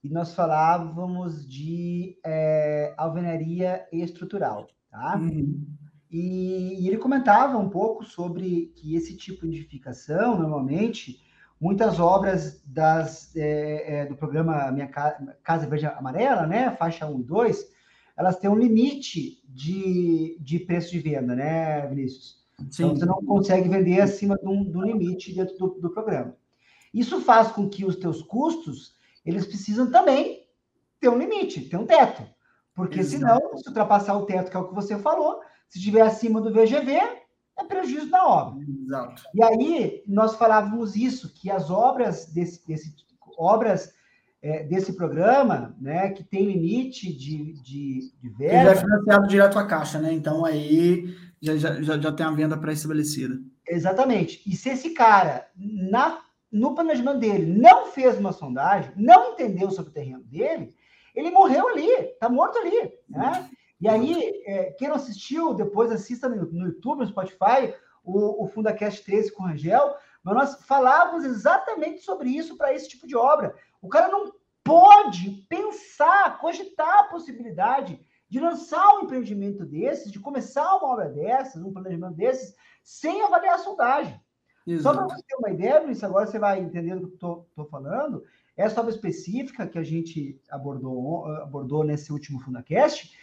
E nós falávamos de é, alvenaria estrutural, tá? Uhum. E, e, ele comentava um pouco sobre que esse tipo de edificação, normalmente, muitas obras das, é, é, do programa Minha Casa Verde Amarela, né, faixa 1 e 2, elas têm um limite de, de preço de venda, né, Vinícius? Sim. Então, você não consegue vender acima do, do limite dentro do, do programa. Isso faz com que os teus custos, eles precisam também ter um limite, ter um teto. Porque Exato. senão, se ultrapassar o teto, que é o que você falou, se estiver acima do VGV, é prejuízo da obra. Exato. E aí nós falávamos isso, que as obras desse, desse obras é, desse programa, né, que tem limite de, de, de verba. Ele é financiado direto à caixa, né? Então aí já, já, já tem a venda pré-estabelecida. Exatamente. E se esse cara, na, no planejamento dele, não fez uma sondagem, não entendeu sobre o terreno dele, ele morreu ali, está morto ali, né? E aí, é, quem não assistiu, depois assista no, no YouTube, no Spotify, o, o FundaCast 13 com o Rangel, mas nós falávamos exatamente sobre isso para esse tipo de obra. O cara não pode pensar, cogitar a possibilidade de lançar um empreendimento desses, de começar uma obra dessas, um planejamento desses, sem avaliar a sondagem. Exato. Só para você ter uma ideia, Luiz, agora você vai entendendo o que eu estou falando, essa obra específica que a gente abordou, abordou nesse último FundaCast,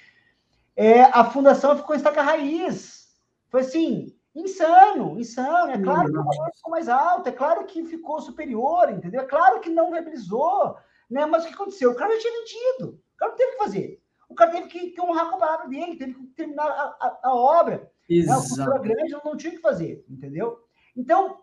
é, a fundação ficou em estaca raiz. Foi assim, insano, insano. É claro que o valor ficou mais alto, é claro que ficou superior, entendeu? É claro que não viabilizou, né? Mas o que aconteceu? O cara já tinha vendido, o cara não teve que fazer. O cara teve que, que honrar com a palavra dele, teve que terminar a, a, a obra. Exato. Né? O grande não, não tinha que fazer, entendeu? Então,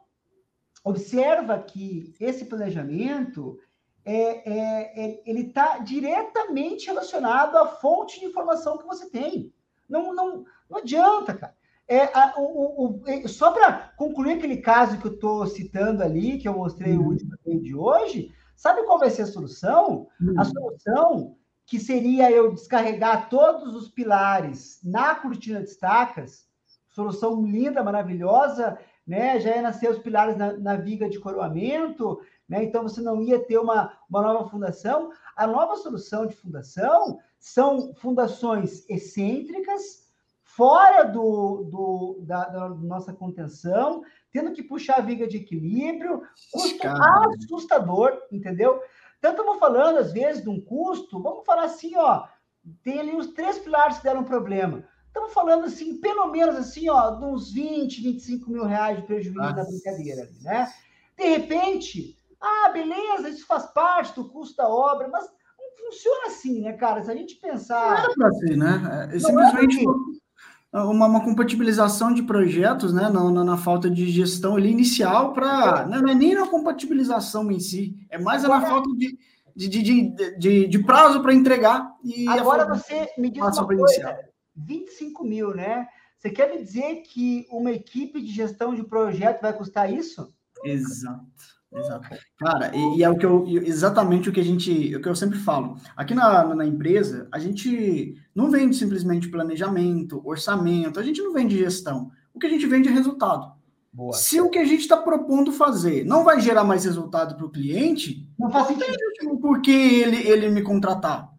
observa que esse planejamento é, é, é, ele está diretamente relacionado à fonte de informação que você tem. Não, não, não adianta, cara. É, a, o, o, é, só para concluir aquele caso que eu estou citando ali, que eu mostrei uhum. o último de hoje, sabe qual vai ser a solução? Uhum. A solução que seria eu descarregar todos os pilares na cortina de estacas, solução linda, maravilhosa, né? Já ia nascer os pilares na, na viga de coroamento, né? Então você não ia ter uma, uma nova fundação. A nova solução de fundação são fundações excêntricas, fora do, do da, da, nossa contenção, tendo que puxar a viga de equilíbrio, custo Caramba. assustador, entendeu? Tanto eu vou falando, às vezes, de um custo, vamos falar assim, ó, tem ali os três pilares que deram problema. Estamos falando assim, pelo menos assim, ó, de uns 20, 25 mil reais de prejuízo Nossa. na brincadeira, né? De repente, ah, beleza, isso faz parte do custo da obra, mas não funciona assim, né, cara? Se a gente pensar. Não é para ser, né? É, é simplesmente é uma, uma, compatibilização de projetos, né? Na, na, na falta de gestão ali inicial para. Não é nem na compatibilização em si, é mais Agora, na falta de, de, de, de, de prazo para entregar. E Agora você me diz uma coisa, iniciar. 25 mil, né? Você quer me dizer que uma equipe de gestão de projeto vai custar isso? Exato. Exato. Cara, e, e, é o que eu exatamente o que a gente, o que eu sempre falo. Aqui na, na empresa, a gente não vende simplesmente planejamento, orçamento, a gente não vende gestão. O que a gente vende é resultado. Boa. Se o que a gente está propondo fazer não vai gerar mais resultado para o cliente, não faz sentido por que ele, ele me contratar.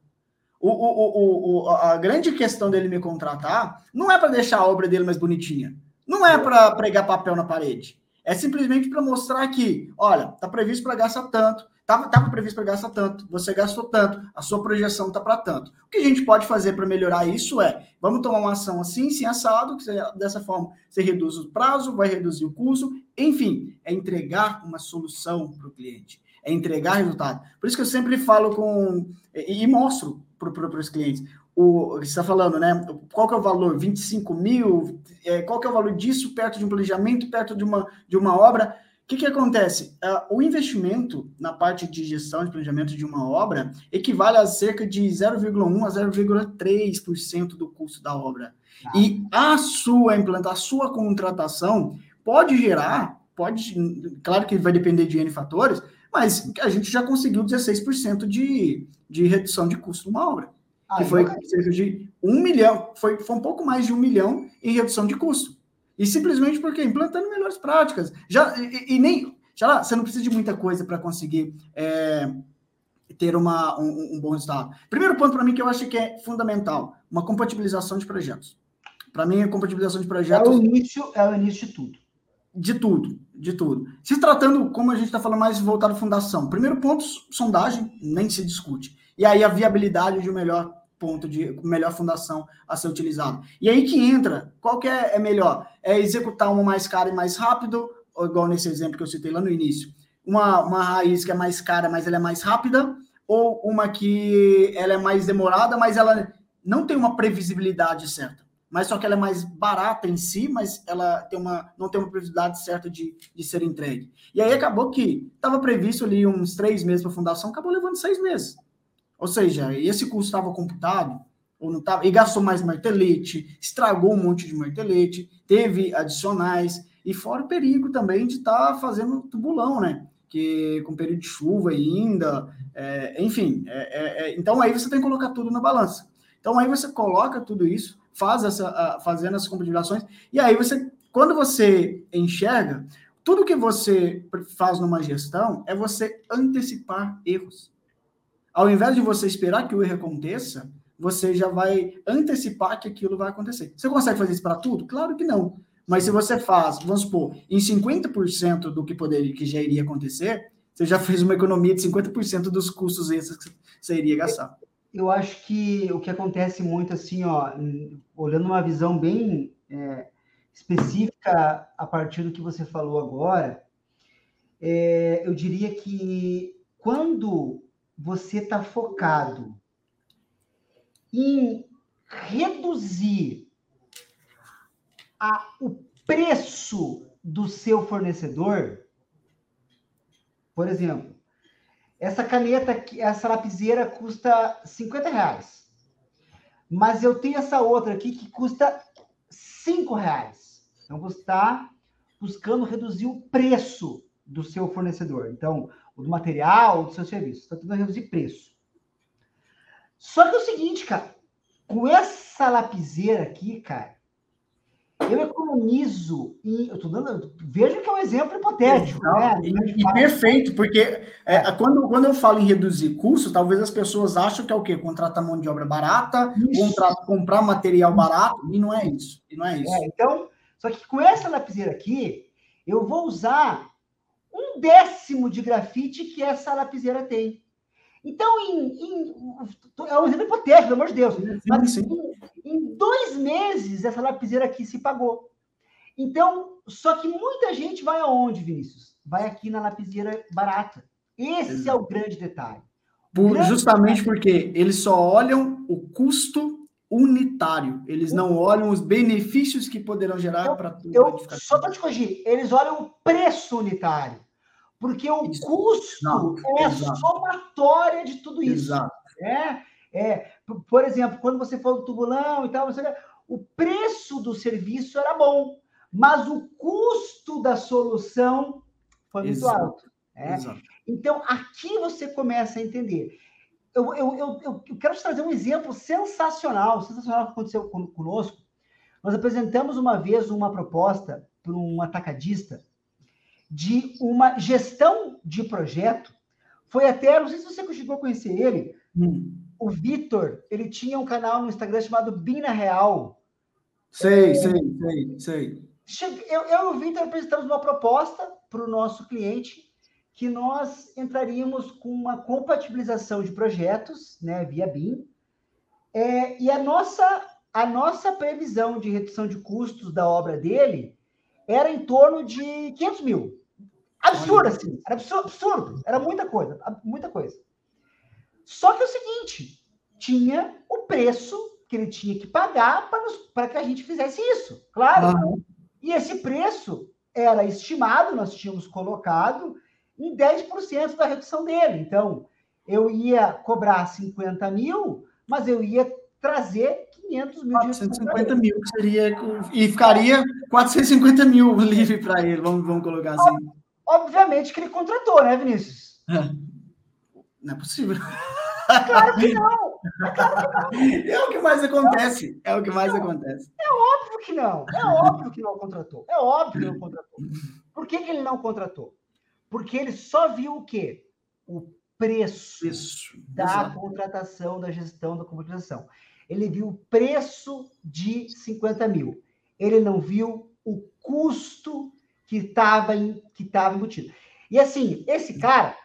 O, o, o, a grande questão dele me contratar não é para deixar a obra dele mais bonitinha. Não é para pregar papel na parede. É simplesmente para mostrar que, olha, está previsto para gastar tanto, estava previsto para gastar tanto, você gastou tanto, a sua projeção está para tanto. O que a gente pode fazer para melhorar isso é, vamos tomar uma ação assim, sim, assado, que você, dessa forma você reduz o prazo, vai reduzir o custo, enfim, é entregar uma solução para o cliente, é entregar resultado. Por isso que eu sempre falo com, e, e mostro para os clientes, o que você está falando, né? Qual que é o valor? 25 mil? É, qual que é o valor disso perto de um planejamento, perto de uma, de uma obra? O que, que acontece? Uh, o investimento na parte de gestão de planejamento de uma obra equivale a cerca de 0,1 a 0,3% do custo da obra. Ah. E a sua implantação, a sua contratação pode gerar, pode, claro que vai depender de N fatores, mas a gente já conseguiu 16% de, de redução de custo numa obra que foi cerca de um milhão, foi, foi um pouco mais de um milhão em redução de custo. E simplesmente porque implantando melhores práticas. Já, e, e nem. Já lá, você não precisa de muita coisa para conseguir é, ter uma, um, um, bom resultado. Primeiro ponto para mim que eu acho que é fundamental: uma compatibilização de projetos. Para mim, a compatibilização de projetos. É o início, é o início de tudo. De tudo, de tudo. Se tratando, como a gente está falando mais voltado à fundação, primeiro ponto, sondagem, nem se discute. E aí a viabilidade de um melhor ponto de melhor fundação a ser utilizado. E aí que entra, qual que é, é melhor? É executar uma mais cara e mais rápido, igual nesse exemplo que eu citei lá no início, uma, uma raiz que é mais cara, mas ela é mais rápida, ou uma que ela é mais demorada, mas ela não tem uma previsibilidade certa. Mas só que ela é mais barata em si, mas ela tem uma, não tem uma previsibilidade certa de, de ser entregue. E aí acabou que estava previsto ali uns três meses para a fundação, acabou levando seis meses. Ou seja, esse custo estava computado, ou não estava, e gastou mais martelete, estragou um monte de martelete, teve adicionais, e fora o perigo também de estar tá fazendo tubulão, né? Que com período de chuva ainda, é, enfim. É, é, é, então aí você tem que colocar tudo na balança. Então aí você coloca tudo isso, faz essa, fazendo essas compatibilizações, e aí você, quando você enxerga, tudo que você faz numa gestão é você antecipar erros. Ao invés de você esperar que o erro aconteça, você já vai antecipar que aquilo vai acontecer. Você consegue fazer isso para tudo? Claro que não. Mas se você faz, vamos supor, em 50% do que poderia, que já iria acontecer, você já fez uma economia de 50% dos custos extras que você iria gastar. Eu acho que o que acontece muito assim, ó, olhando uma visão bem é, específica a partir do que você falou agora, é, eu diria que quando você está focado em reduzir a, o preço do seu fornecedor, por exemplo, essa caneta, essa lapiseira custa 50 reais. Mas eu tenho essa outra aqui que custa 5 reais. Então você está buscando reduzir o preço do seu fornecedor. Então, ou do material, ou do seu serviço. Está tentando reduzir preço. Só que é o seguinte, cara, com essa lapiseira aqui, cara, eu economizo e eu tô dando, veja que é um exemplo hipotético, né? E, e perfeito, porque é, é. quando, quando eu falo em reduzir custo, talvez as pessoas acham que é o quê? Contratar mão de obra barata, contratar, comprar material barato, e não é isso. E não é isso. É, então, só que com essa lapiseira aqui, eu vou usar um décimo de grafite que essa lapiseira tem. Então, em, em, é um exemplo hipotético, pelo amor de Deus. Mas em, em, dois meses, essa lapiseira aqui se pagou. Então, só que muita gente vai aonde, Vinícius? Vai aqui na lapiseira barata. Esse Exato. é o grande detalhe. Por, grande justamente detalhe. porque eles só olham o custo unitário. Eles não olham os benefícios que poderão gerar para tudo. Eu, só para te corrigir, eles olham o preço unitário. Porque o custo é exato. a somatória de tudo isso. Exato. É, é, por exemplo, quando você falou do tubulão e tal, você, o preço do serviço era bom, mas o custo da solução foi muito exato. alto. É? Então, aqui você começa a entender. Eu, eu, eu, eu, quero te trazer um exemplo sensacional, sensacional que aconteceu conosco. Nós apresentamos uma vez uma proposta para um atacadista de uma gestão de projeto. Foi até, não sei se você conseguiu conhecer ele, hum. o Vitor, ele tinha um canal no Instagram chamado Bina Real. Sei, é, sei, sei, sei. Eu, eu e o Vitor apresentamos uma proposta para o nosso cliente que nós entraríamos com uma compatibilização de projetos, né, via BIM, é, e a nossa, a nossa previsão de redução de custos da obra dele era em torno de 500 mil. Absurdo, assim. Era absurdo. Era muita coisa. Muita coisa. Só que é o seguinte: tinha o preço que ele tinha que pagar para, que a gente fizesse isso. Claro. Uhum. E esse preço era estimado, nós tínhamos colocado em 10% da redução dele. Então, eu ia cobrar 50 mil, mas eu ia trazer 500 mil. 450 mil, que seria. E ficaria 450 mil livre para ele, vamos, vamos colocar assim. Obviamente que ele contratou, né, Vinícius? Não é possível. Claro que não. É, claro que não. é o que mais acontece. É o que mais não, acontece. É óbvio que não. É óbvio que não contratou. É óbvio que não contratou. Por que, que ele não contratou? Porque ele só viu o quê? O preço da exato. contratação, da gestão da comunicação. Ele viu o preço de 50 mil. Ele não viu o custo que estava que tava embutido. E assim, esse cara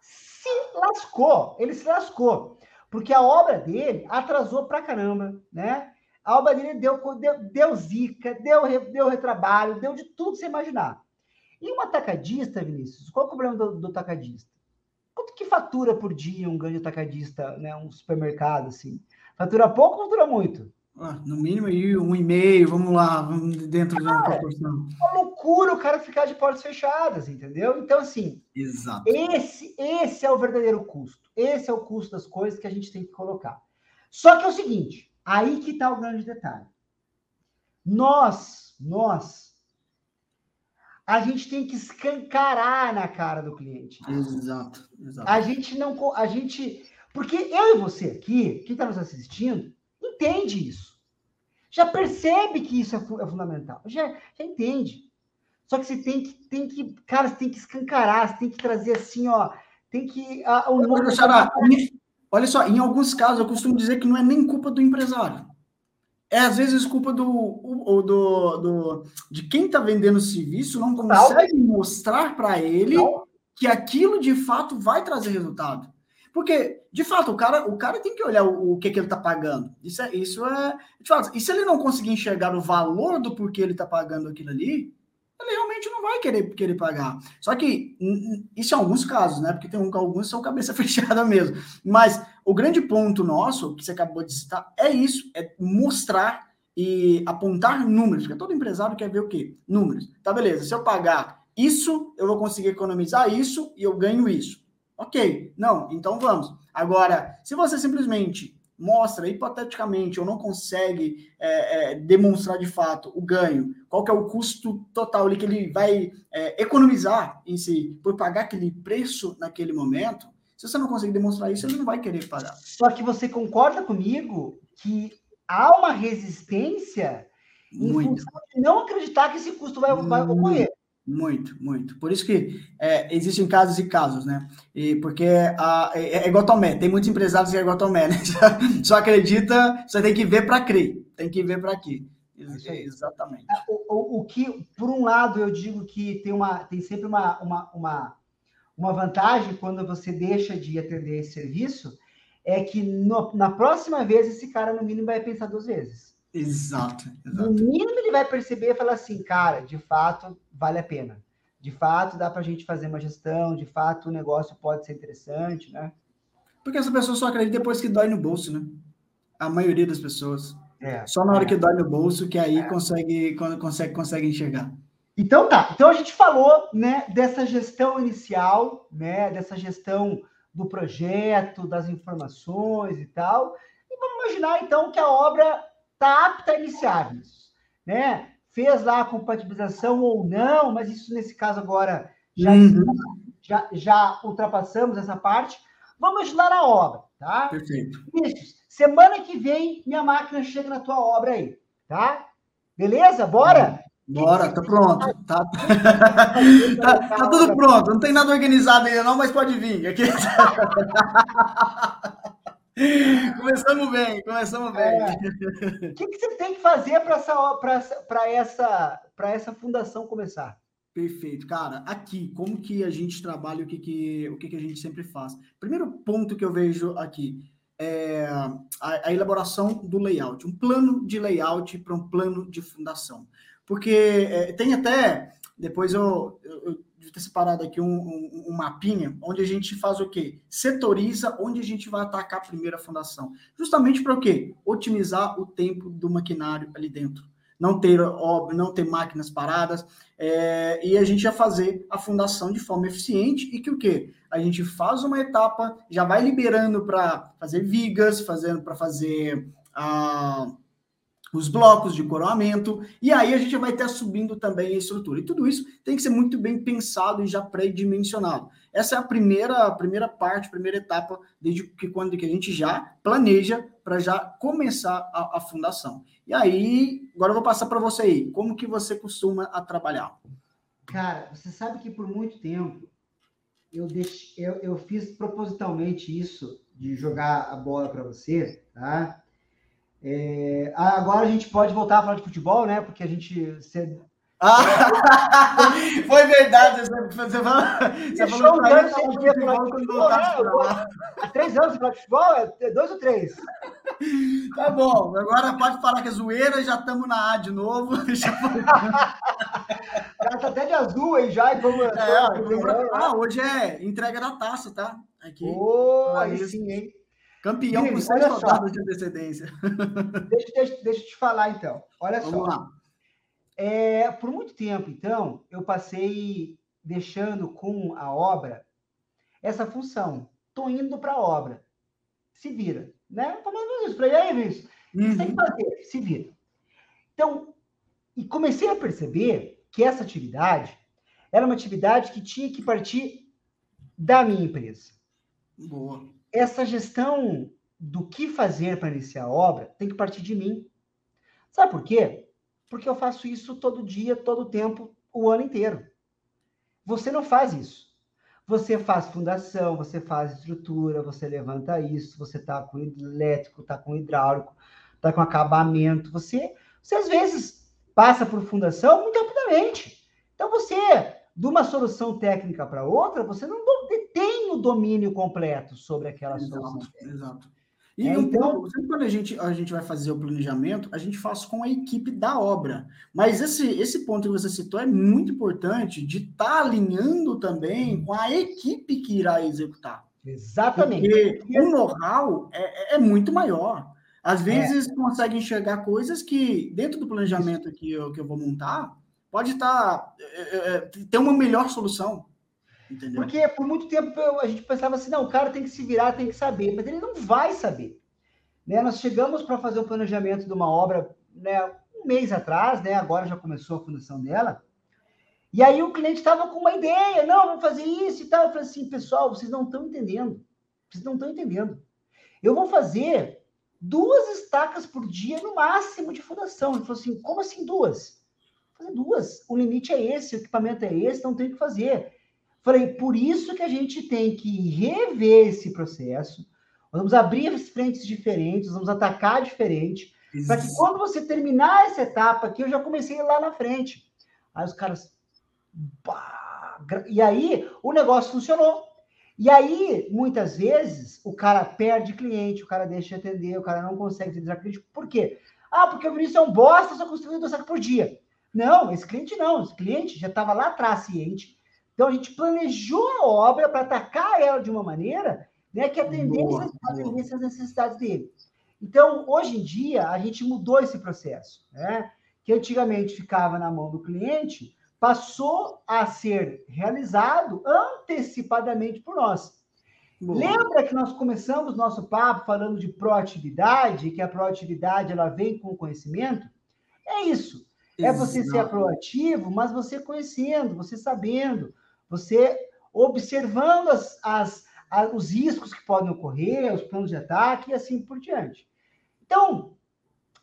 se lascou, ele se lascou, porque a obra dele atrasou pra caramba, né? A obra dele deu, deu, deu zica, deu, deu retrabalho, deu de tudo você imaginar. E um atacadista, Vinícius, qual é o problema do, do atacadista? Quanto que fatura por dia um grande atacadista, né? Um supermercado, assim? Fatura pouco ou fatura muito? Ah, no mínimo aí um e meio, vamos lá, vamos dentro de uma proporção. É uma loucura o cara ficar de portas fechadas, entendeu? Então, assim, Exato. Esse, esse é o verdadeiro custo. Esse é o custo das coisas que a gente tem que colocar. Só que é o seguinte, aí que está o grande detalhe. Nós, nós, a gente tem que escancarar na cara do cliente. Exato, exato. A gente não, a gente, porque eu e você aqui, quem está nos assistindo, entende isso. Já percebe que isso é, é fundamental. Já, já entende. Só que você tem que, tem que, cara, você tem que escancarar, você tem que trazer assim, ó, tem que. A, o olha, Xará, olha só, em alguns casos eu costumo dizer que não é nem culpa do empresário. É às vezes culpa do, do, do, do de quem está vendendo o serviço não consegue não. mostrar para ele não. que aquilo de fato vai trazer resultado. Porque, de fato, o cara, o cara tem que olhar o, o que, que ele está pagando. Isso é, isso é. De fato, e se ele não conseguir enxergar o valor do porquê ele está pagando aquilo ali, ele realmente não vai querer, querer pagar. Só que isso em alguns casos, né? Porque tem um, alguns são cabeça fechada mesmo. Mas o grande ponto nosso, que você acabou de citar, é isso: é mostrar e apontar números. Porque todo empresário quer ver o quê? Números. Tá, beleza. Se eu pagar isso, eu vou conseguir economizar isso e eu ganho isso. Ok, não, então vamos. Agora, se você simplesmente mostra hipoteticamente ou não consegue é, é, demonstrar de fato o ganho, qual que é o custo total ali que ele vai é, economizar em si por pagar aquele preço naquele momento, se você não conseguir demonstrar isso, ele não vai querer pagar. Só que você concorda comigo que há uma resistência Muito. em não acreditar que esse custo vai, vai ocorrer. Muito, muito. Por isso que é, existem casos e casos, né? E porque a, é, é igual Tomé, tem muitos empresários que é igual Tomé, né? Só, acredita, você tem que ver para crer, tem que ver para quê. É exatamente. É, o, o, o, que, por um lado, eu digo que tem, uma, tem sempre uma, uma, uma, uma vantagem quando você deixa de atender esse serviço, é que no, na próxima vez esse cara, no mínimo, vai pensar duas vezes. Exato, exato. No mínimo ele vai perceber e falar assim, cara, de fato vale a pena. De fato dá para a gente fazer uma gestão, de fato o negócio pode ser interessante, né? Porque essa pessoa só acredita depois que dói no bolso, né? A maioria das pessoas. É, só na hora é. que dói no bolso que aí é. consegue, consegue, consegue enxergar. Então tá. Então a gente falou, né, dessa gestão inicial, né, dessa gestão do projeto, das informações e tal. E vamos imaginar então que a obra está apta a iniciar isso, né? Fez lá a compatibilização ou não, mas isso nesse caso agora já, uhum. já, já ultrapassamos essa parte. Vamos ajudar na obra, tá? Perfeito. Isso. Semana que vem, minha máquina chega na tua obra aí, tá? Beleza? Bora? Bora, tá pronto. Tá, tá, tá, tudo pronto. Não tem nada organizado ainda, não, mas pode vir. Aqui... começamos bem, começamos bem. É. O que, que, você tem que fazer para essa, essa, essa, essa fundação começar? Perfeito, cara. Aqui, como que a gente trabalha, o que, que, o que, que a gente sempre faz? Primeiro ponto que eu vejo aqui é a, a elaboração do layout, um plano de layout para um plano de fundação porque é, tem até, depois eu, eu, eu devia ter separado aqui um, um, um, mapinha, onde a gente faz o quê? Setoriza onde a gente vai atacar a primeira fundação. Justamente para o quê? Otimizar o tempo do maquinário ali dentro. Não ter, óbvio, não ter máquinas paradas, é, e a gente já fazer a fundação de forma eficiente e que o quê? A gente faz uma etapa, já vai liberando para fazer vigas, fazendo para fazer a. Os blocos de coroamento, e aí a gente vai estar subindo também a estrutura. E tudo isso tem que ser muito bem pensado e já pré-dimensionado. Essa é a primeira, a primeira parte, a primeira etapa, desde que quando que a gente já planeja para já começar a, a, fundação. E aí, agora eu vou passar para você aí, como que você costuma a trabalhar? Cara, você sabe que por muito tempo eu, deixe, eu, eu fiz propositalmente isso, de jogar a bola para você, tá? É, agora a gente pode voltar a falar de futebol, né? Porque a gente. Ah, foi verdade. Você, você falou, você falou um ano sem dia falar de futebol. Né? Há três anos de futebol? É dois ou três? Tá bom, agora pode falar que é zoeira, já estamos na A de novo. cara tá até de azul aí já. Como, é, ah, hoje é entrega da taça, tá? Aqui. Oh, aí sim, hein? Campeão com seis rodadas de antecedência. Deixa, deixa, deixa eu te falar, então. Olha Vamos só. Lá. É, por muito tempo, então, eu passei deixando com a obra essa função. Estou indo para a obra. Se vira. Né? Falando isso. Falei, aí, Vinícius, uhum. tem que fazer, se vira. Então, e comecei a perceber que essa atividade era uma atividade que tinha que partir da minha empresa. Boa essa gestão do que fazer para iniciar a obra tem que partir de mim. Sabe por quê? Porque eu faço isso todo dia, todo tempo, o ano inteiro. Você não faz isso. Você faz fundação, você faz estrutura, você levanta isso, você está com elétrico, está com hidráulico, está com acabamento. Você, você às vezes passa por fundação muito rapidamente. Então você, de uma solução técnica para outra, você não domínio completo sobre aquela exato, solução. Exato. E é, então, sempre quando a gente, a gente vai fazer o planejamento, a gente faz com a equipe da obra. Mas esse, esse ponto que você citou é muito importante de estar tá alinhando também com a equipe que irá executar. Exatamente. Porque o know-how é, é, muito maior. Às é. vezes é. consegue enxergar coisas que, dentro do planejamento que eu, que eu vou montar, pode estar. Tá, é, é, ter uma melhor solução. Entendeu? Porque por muito tempo a gente pensava assim, não, o cara tem que se virar, tem que saber, mas ele não vai saber. Né? Nós chegamos para fazer o planejamento de uma obra né, um mês atrás, né? agora já começou a fundação dela, e aí o cliente estava com uma ideia, não, vamos fazer isso e tal. Eu falei assim, pessoal, vocês não estão entendendo. Vocês não estão entendendo. Eu vou fazer duas estacas por dia no máximo de fundação. Ele falou assim, como assim duas? Fazer duas. O limite é esse, o equipamento é esse, não tem o que fazer. Falei, por isso que a gente tem que rever esse processo. Vamos abrir as frentes diferentes, vamos atacar diferente, para que quando você terminar essa etapa aqui, eu já comecei lá na frente. Aí os caras. E aí o negócio funcionou. E aí, muitas vezes, o cara perde cliente, o cara deixa de atender, o cara não consegue atender cliente. Por quê? Ah, porque o Vinícius é um bosta, só construindo dois sacos por dia. Não, esse cliente não. Esse cliente já estava lá atrás ciente então a gente planejou a obra para atacar ela de uma maneira né, que atendesse, atendesse às necessidades dele. Então, hoje em dia, a gente mudou esse processo, né? Que antigamente ficava na mão do cliente, passou a ser realizado antecipadamente por nós. Boa. Lembra que nós começamos nosso papo falando de proatividade, que a proatividade ela vem com o conhecimento? É isso. É você ser proativo, mas você conhecendo, você sabendo, você observando as, as, os riscos que podem ocorrer, os planos de ataque e assim por diante. Então,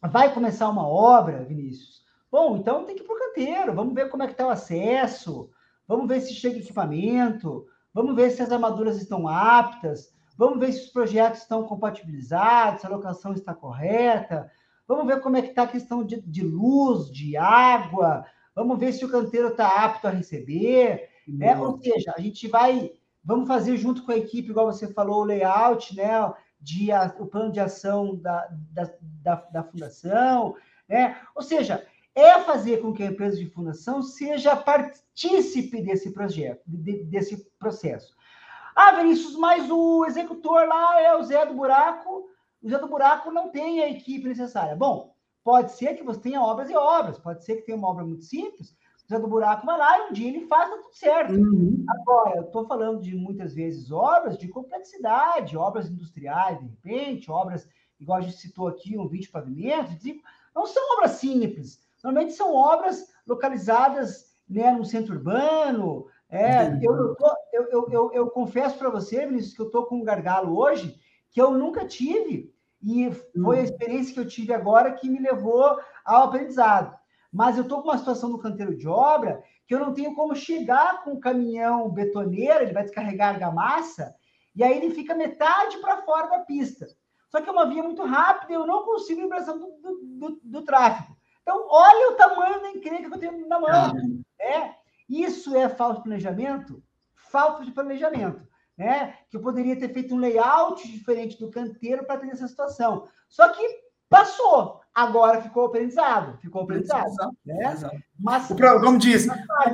vai começar uma obra, Vinícius. Bom, então tem que ir para o canteiro, vamos ver como é que está o acesso, vamos ver se chega equipamento, vamos ver se as armaduras estão aptas, vamos ver se os projetos estão compatibilizados, se a locação está correta, vamos ver como é que está a questão de, de, luz, de água, vamos ver se o canteiro está apto a receber, né? Ou seja, a gente vai, vamos fazer junto com a equipe, igual você falou, o layout, né? De, a, o plano de ação da, da, da, da fundação, né? Ou seja, é fazer com que a empresa de fundação seja partícipe desse projeto, de, desse processo. Ah, Vinícius, mas o executor lá é o Zé do Buraco, o Zé do Buraco não tem a equipe necessária. Bom, pode ser que você tenha obras e obras, pode ser que tenha uma obra muito simples, Zé do Buraco vai lá e um dia ele faz, tá tudo certo. Uhum. Agora, eu estou falando de muitas vezes obras de complexidade, obras industriais, de repente, obras, igual a gente citou aqui, um 20 pavimentos, não são obras simples, Normalmente são obras localizadas né, no centro urbano. É, eu, eu, tô, eu, eu, eu, confesso para você, Vinícius, que eu estou com um gargalo hoje que eu nunca tive. E foi a hum. experiência que eu tive agora que me levou ao aprendizado. Mas eu estou com uma situação no canteiro de obra que eu não tenho como chegar com o caminhão betoneiro, ele vai descarregar argamassa, e aí ele fica metade para fora da pista. Só que é uma via muito rápida e eu não consigo a impressão do, do, do, do tráfego. Então, olha o tamanho da encrenca que eu tenho na mão. Né? Isso é falta de planejamento? Falta de planejamento. Né? Que eu poderia ter feito um layout diferente do canteiro para ter essa situação. Só que passou. Agora ficou aprendizado. Ficou aprendizado. Exato, né? Exato. Mas, como diz,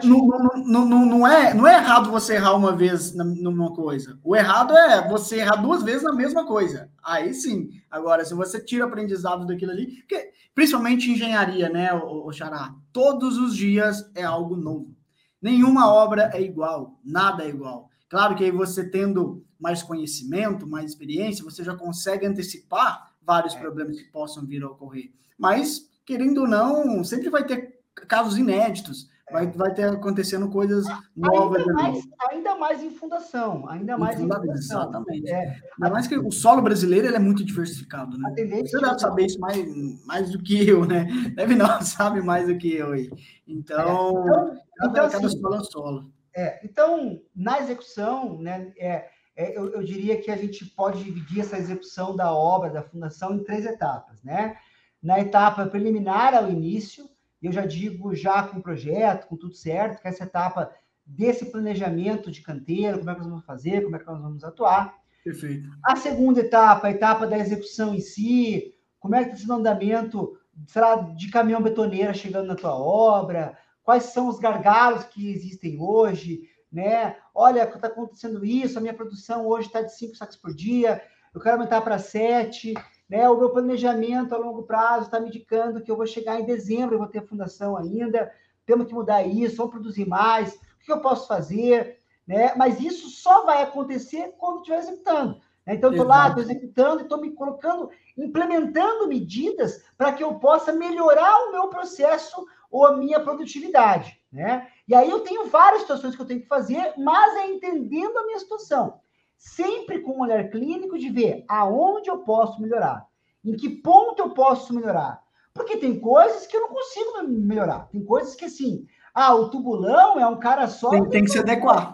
não, não, não, não, é, não é errado você errar uma vez numa coisa. O errado é você errar duas vezes na mesma coisa. Aí sim. Agora, se você tira aprendizado daquilo ali, porque, principalmente engenharia, né, o, o Xará? Todos os dias é algo novo. Nenhuma obra é igual, nada é igual. Claro que aí você tendo mais conhecimento, mais experiência, você já consegue antecipar vários é. problemas que possam vir a ocorrer. Mas, querendo ou não, sempre vai ter casos inéditos. Vai, vai ter acontecendo coisas novas. Ainda mais, ainda mais em fundação. Ainda mais em, fundação. Exatamente. É. Ainda mais que o solo brasileiro ele é muito diversificado, né? Você deve saber isso mais, mais do que eu, né? Deve não, sabe mais do que eu aí. Então, é. então, cada, então, cada assim, solo é solo. É, então, na execução, né, é, é, eu, eu, diria que a gente pode dividir essa execução da obra, da fundação, em três etapas, né? Na etapa preliminar ao início, eu já digo já com o projeto, com tudo certo, que essa etapa desse planejamento de canteiro, como é que nós vamos fazer, como é que nós vamos atuar. Perfeito. A segunda etapa, a etapa da execução em si, como é que está o andamento, será de caminhão betoneira chegando na tua obra, quais são os gargalos que existem hoje, né? Olha, está acontecendo isso, a minha produção hoje está de cinco sacos por dia, eu quero aumentar para sete, né? O meu planejamento a longo prazo está me indicando que eu vou chegar em dezembro, eu vou ter fundação ainda, temos que mudar isso, vamos produzir mais, o que eu posso fazer, né? Mas isso só vai acontecer quando estiver executando. Né? Então, estou lá, estou executando e estou me colocando, implementando medidas para que eu possa melhorar o meu processo ou a minha produtividade, né? E aí eu tenho várias situações que eu tenho que fazer, mas é entendendo a minha situação. Sempre com um olhar clínico de ver aonde eu posso melhorar, em que ponto eu posso melhorar. Porque tem coisas que eu não consigo melhorar. Tem coisas que, assim, ah, o tubulão é um cara só. Tem, tem que se adequar.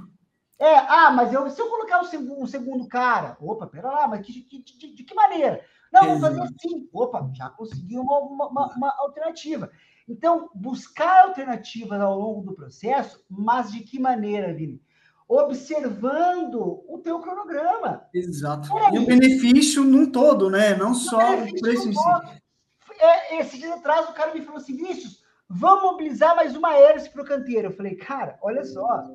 É, ah, mas eu, se eu colocar um segundo, um segundo cara, opa, pera lá, mas de, de, de, de que maneira? Não, vamos fazer assim. Opa, já consegui uma, uma, uma, alternativa. Então, buscar alternativas ao longo do processo, mas de que maneira, Vini? Observando o teu cronograma. Exato. E o benefício num todo, né? Não só o preço em si. É, esse dia atrás, o cara me falou assim, Vinícius, vamos mobilizar mais uma hélice para o canteiro. Eu falei, cara, olha só,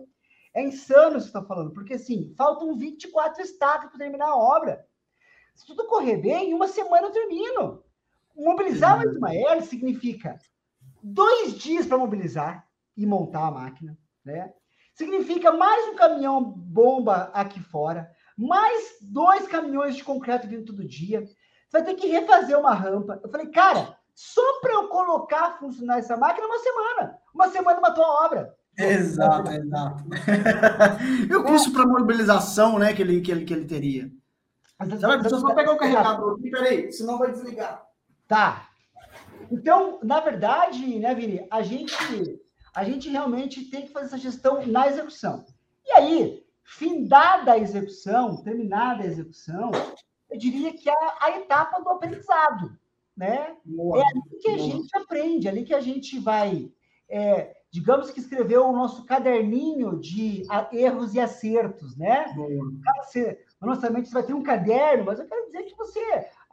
é insano isso que você está falando, porque assim, faltam 24 estacas para terminar a obra. Se tudo correr bem, em uma semana eu termino. Mobilizar mais uma hélice significa dois dias para mobilizar, e montar a máquina, né? Significa mais um caminhão bomba aqui fora, mais dois caminhões de concreto vindo todo dia. Você vai ter que refazer uma rampa. Eu falei, cara, só para eu colocar funcionar essa máquina uma semana. Uma semana matou a obra. Exato, exato. e o custo para mobilização, né, que ele, que ele, que ele teria? Eu só pegar o carregador aqui, peraí, senão vai desligar. Tá. Então, na verdade, né, Vini, a gente, a gente realmente tem que fazer essa gestão na execução. E aí, findada a execução, terminada a execução, eu diria que é a, a etapa do aprendizado, né? Boa, é ali que a boa. gente aprende, é ali que a gente vai é, digamos que escreveu o nosso caderninho de erros e acertos, né? Cara, você, honestamente, você vai ter um caderno, mas eu quero dizer que você,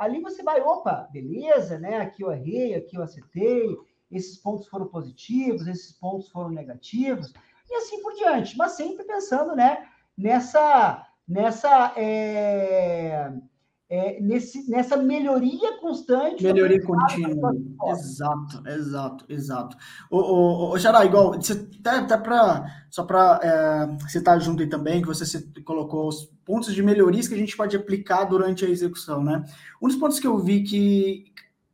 ali você vai, opa, beleza, né? Aqui eu errei, aqui eu acertei, esses pontos foram positivos, esses pontos foram negativos, e assim por diante, mas sempre pensando, né? Nessa, nessa, é, é, nesse, nessa melhoria constante. Melhoria contínua. Exato, exato, exato. O, o, o Xará, igual, até, até para só para é, citar junto aí também, que você colocou os pontos de melhorias que a gente pode aplicar durante a execução, né? Um dos pontos que eu vi que,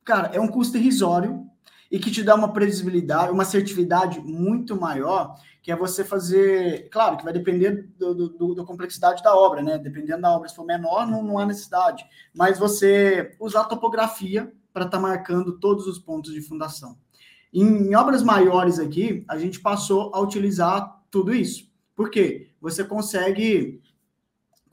cara, é um custo irrisório e que te dá uma previsibilidade, uma assertividade muito maior, que é você fazer, claro, que vai depender do, do, da complexidade da obra, né? Dependendo da obra, se for menor, não, não há necessidade. Mas você usar topografia para estar tá marcando todos os pontos de fundação. Em, em obras maiores aqui, a gente passou a utilizar tudo isso. Por quê? Você consegue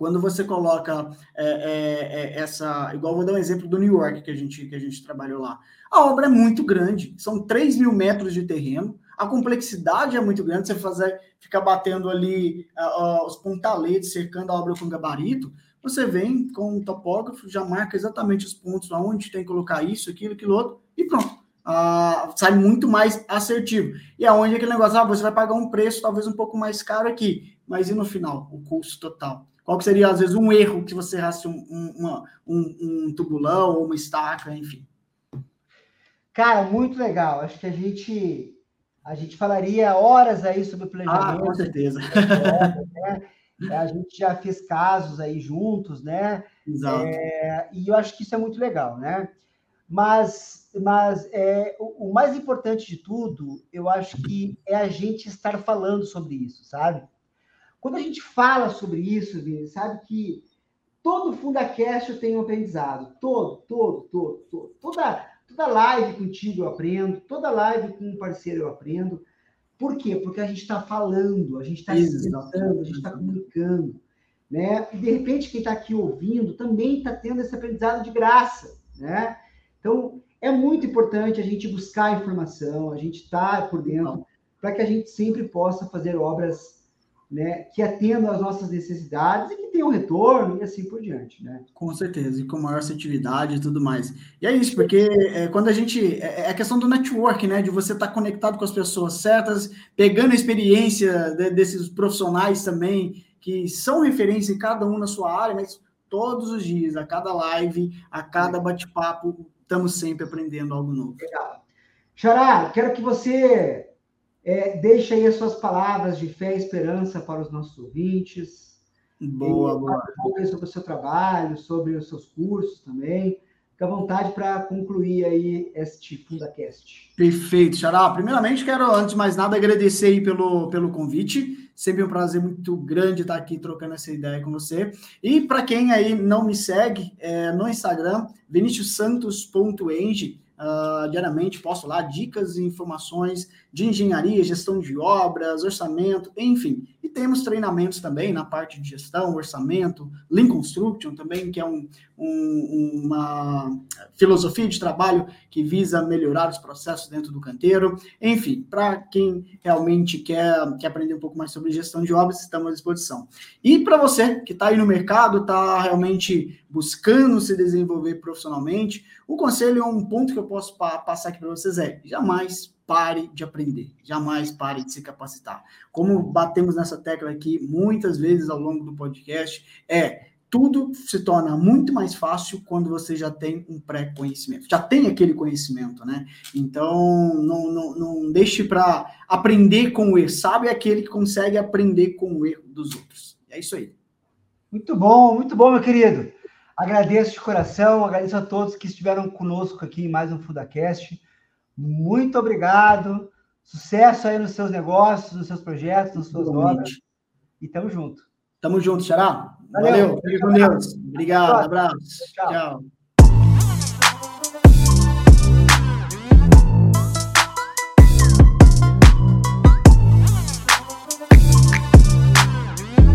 quando você coloca é, é, é, essa. Igual vou dar um exemplo do New York que a gente, que a gente trabalhou lá. A obra é muito grande, são 3 mil metros de terreno, a complexidade é muito grande, você fazer, ficar batendo ali uh, uh, os pontaletes, cercando a obra com gabarito, você vem com o topógrafo, já marca exatamente os pontos aonde tem que colocar isso, aquilo, aquilo outro, e pronto. Sai muito mais assertivo. E aonde é aquele negócio, ah, você vai pagar um preço talvez um pouco mais caro aqui, mas e no final, o custo total? Qual que seria, às vezes, um erro que você errasse um, um, um, um tubulão ou uma estaca, enfim? Cara, muito legal. Acho que a gente a gente falaria horas aí sobre planejamento. Ah, com certeza. Né? A gente já fez casos aí juntos, né? Exato. É, e eu acho que isso é muito legal, né? Mas, mas é, o, o, mais importante de tudo, eu acho que é a gente estar falando sobre isso, sabe? Quando a gente fala sobre isso, Vini, sabe que todo FundaCast tem um aprendizado. Todo, todo, todo, todo. Toda, Toda live contigo eu aprendo, toda live com um parceiro eu aprendo. Por quê? Porque a gente está falando, a gente está expressando, a gente está comunicando. Né? E de repente quem está aqui ouvindo também está tendo esse aprendizado de graça. Né? Então, é muito importante a gente buscar informação, a gente estar tá por dentro, para que a gente sempre possa fazer obras né, que atendam às nossas necessidades e que tenham retorno e assim por diante, né? Com certeza, e com maior assertividade e tudo mais. E é isso, porque é, quando a gente. É, é a questão do network, né? De você estar tá conectado com as pessoas certas, pegando a experiência de, desses profissionais também, que são referência em cada um na sua área, mas todos os dias, a cada live, a cada bate-papo, estamos sempre aprendendo algo novo. Legal. Xará, quero que você é, deixa aí as suas palavras de fé e esperança para os nossos ouvintes. Boa, e, boa. Sobre o seu trabalho, sobre os seus cursos também. Fica à vontade para concluir aí este FundaCast. Perfeito, Xará. Primeiramente, quero, antes de mais nada, agradecer aí pelo, pelo convite. Sempre um prazer muito grande estar aqui trocando essa ideia com você. E para quem aí não me segue, é, no Instagram, viniciussantos.eng, Uh, diariamente posto lá dicas e informações de engenharia, gestão de obras, orçamento, enfim. E temos treinamentos também na parte de gestão, orçamento, Lean Construction também, que é um, um, uma filosofia de trabalho que visa melhorar os processos dentro do canteiro. Enfim, para quem realmente quer, quer aprender um pouco mais sobre gestão de obras, estamos à disposição. E para você que está aí no mercado, está realmente buscando se desenvolver profissionalmente, o conselho, um ponto que eu posso pa passar aqui para vocês é: jamais pare de aprender, jamais pare de se capacitar. Como batemos nessa tecla aqui muitas vezes ao longo do podcast, é tudo se torna muito mais fácil quando você já tem um pré-conhecimento, já tem aquele conhecimento, né? Então, não, não, não deixe para aprender com o erro. Sabe aquele que consegue aprender com o erro dos outros. É isso aí. Muito bom, muito bom, meu querido. Agradeço de coração, agradeço a todos que estiveram conosco aqui em mais um FudaCast. Muito obrigado. Sucesso aí nos seus negócios, nos seus projetos, nas suas obras. E tamo junto. Tamo junto, Xará. Valeu. Valeu. Deus. Obrigado. Abraço. Tchau. Tchau.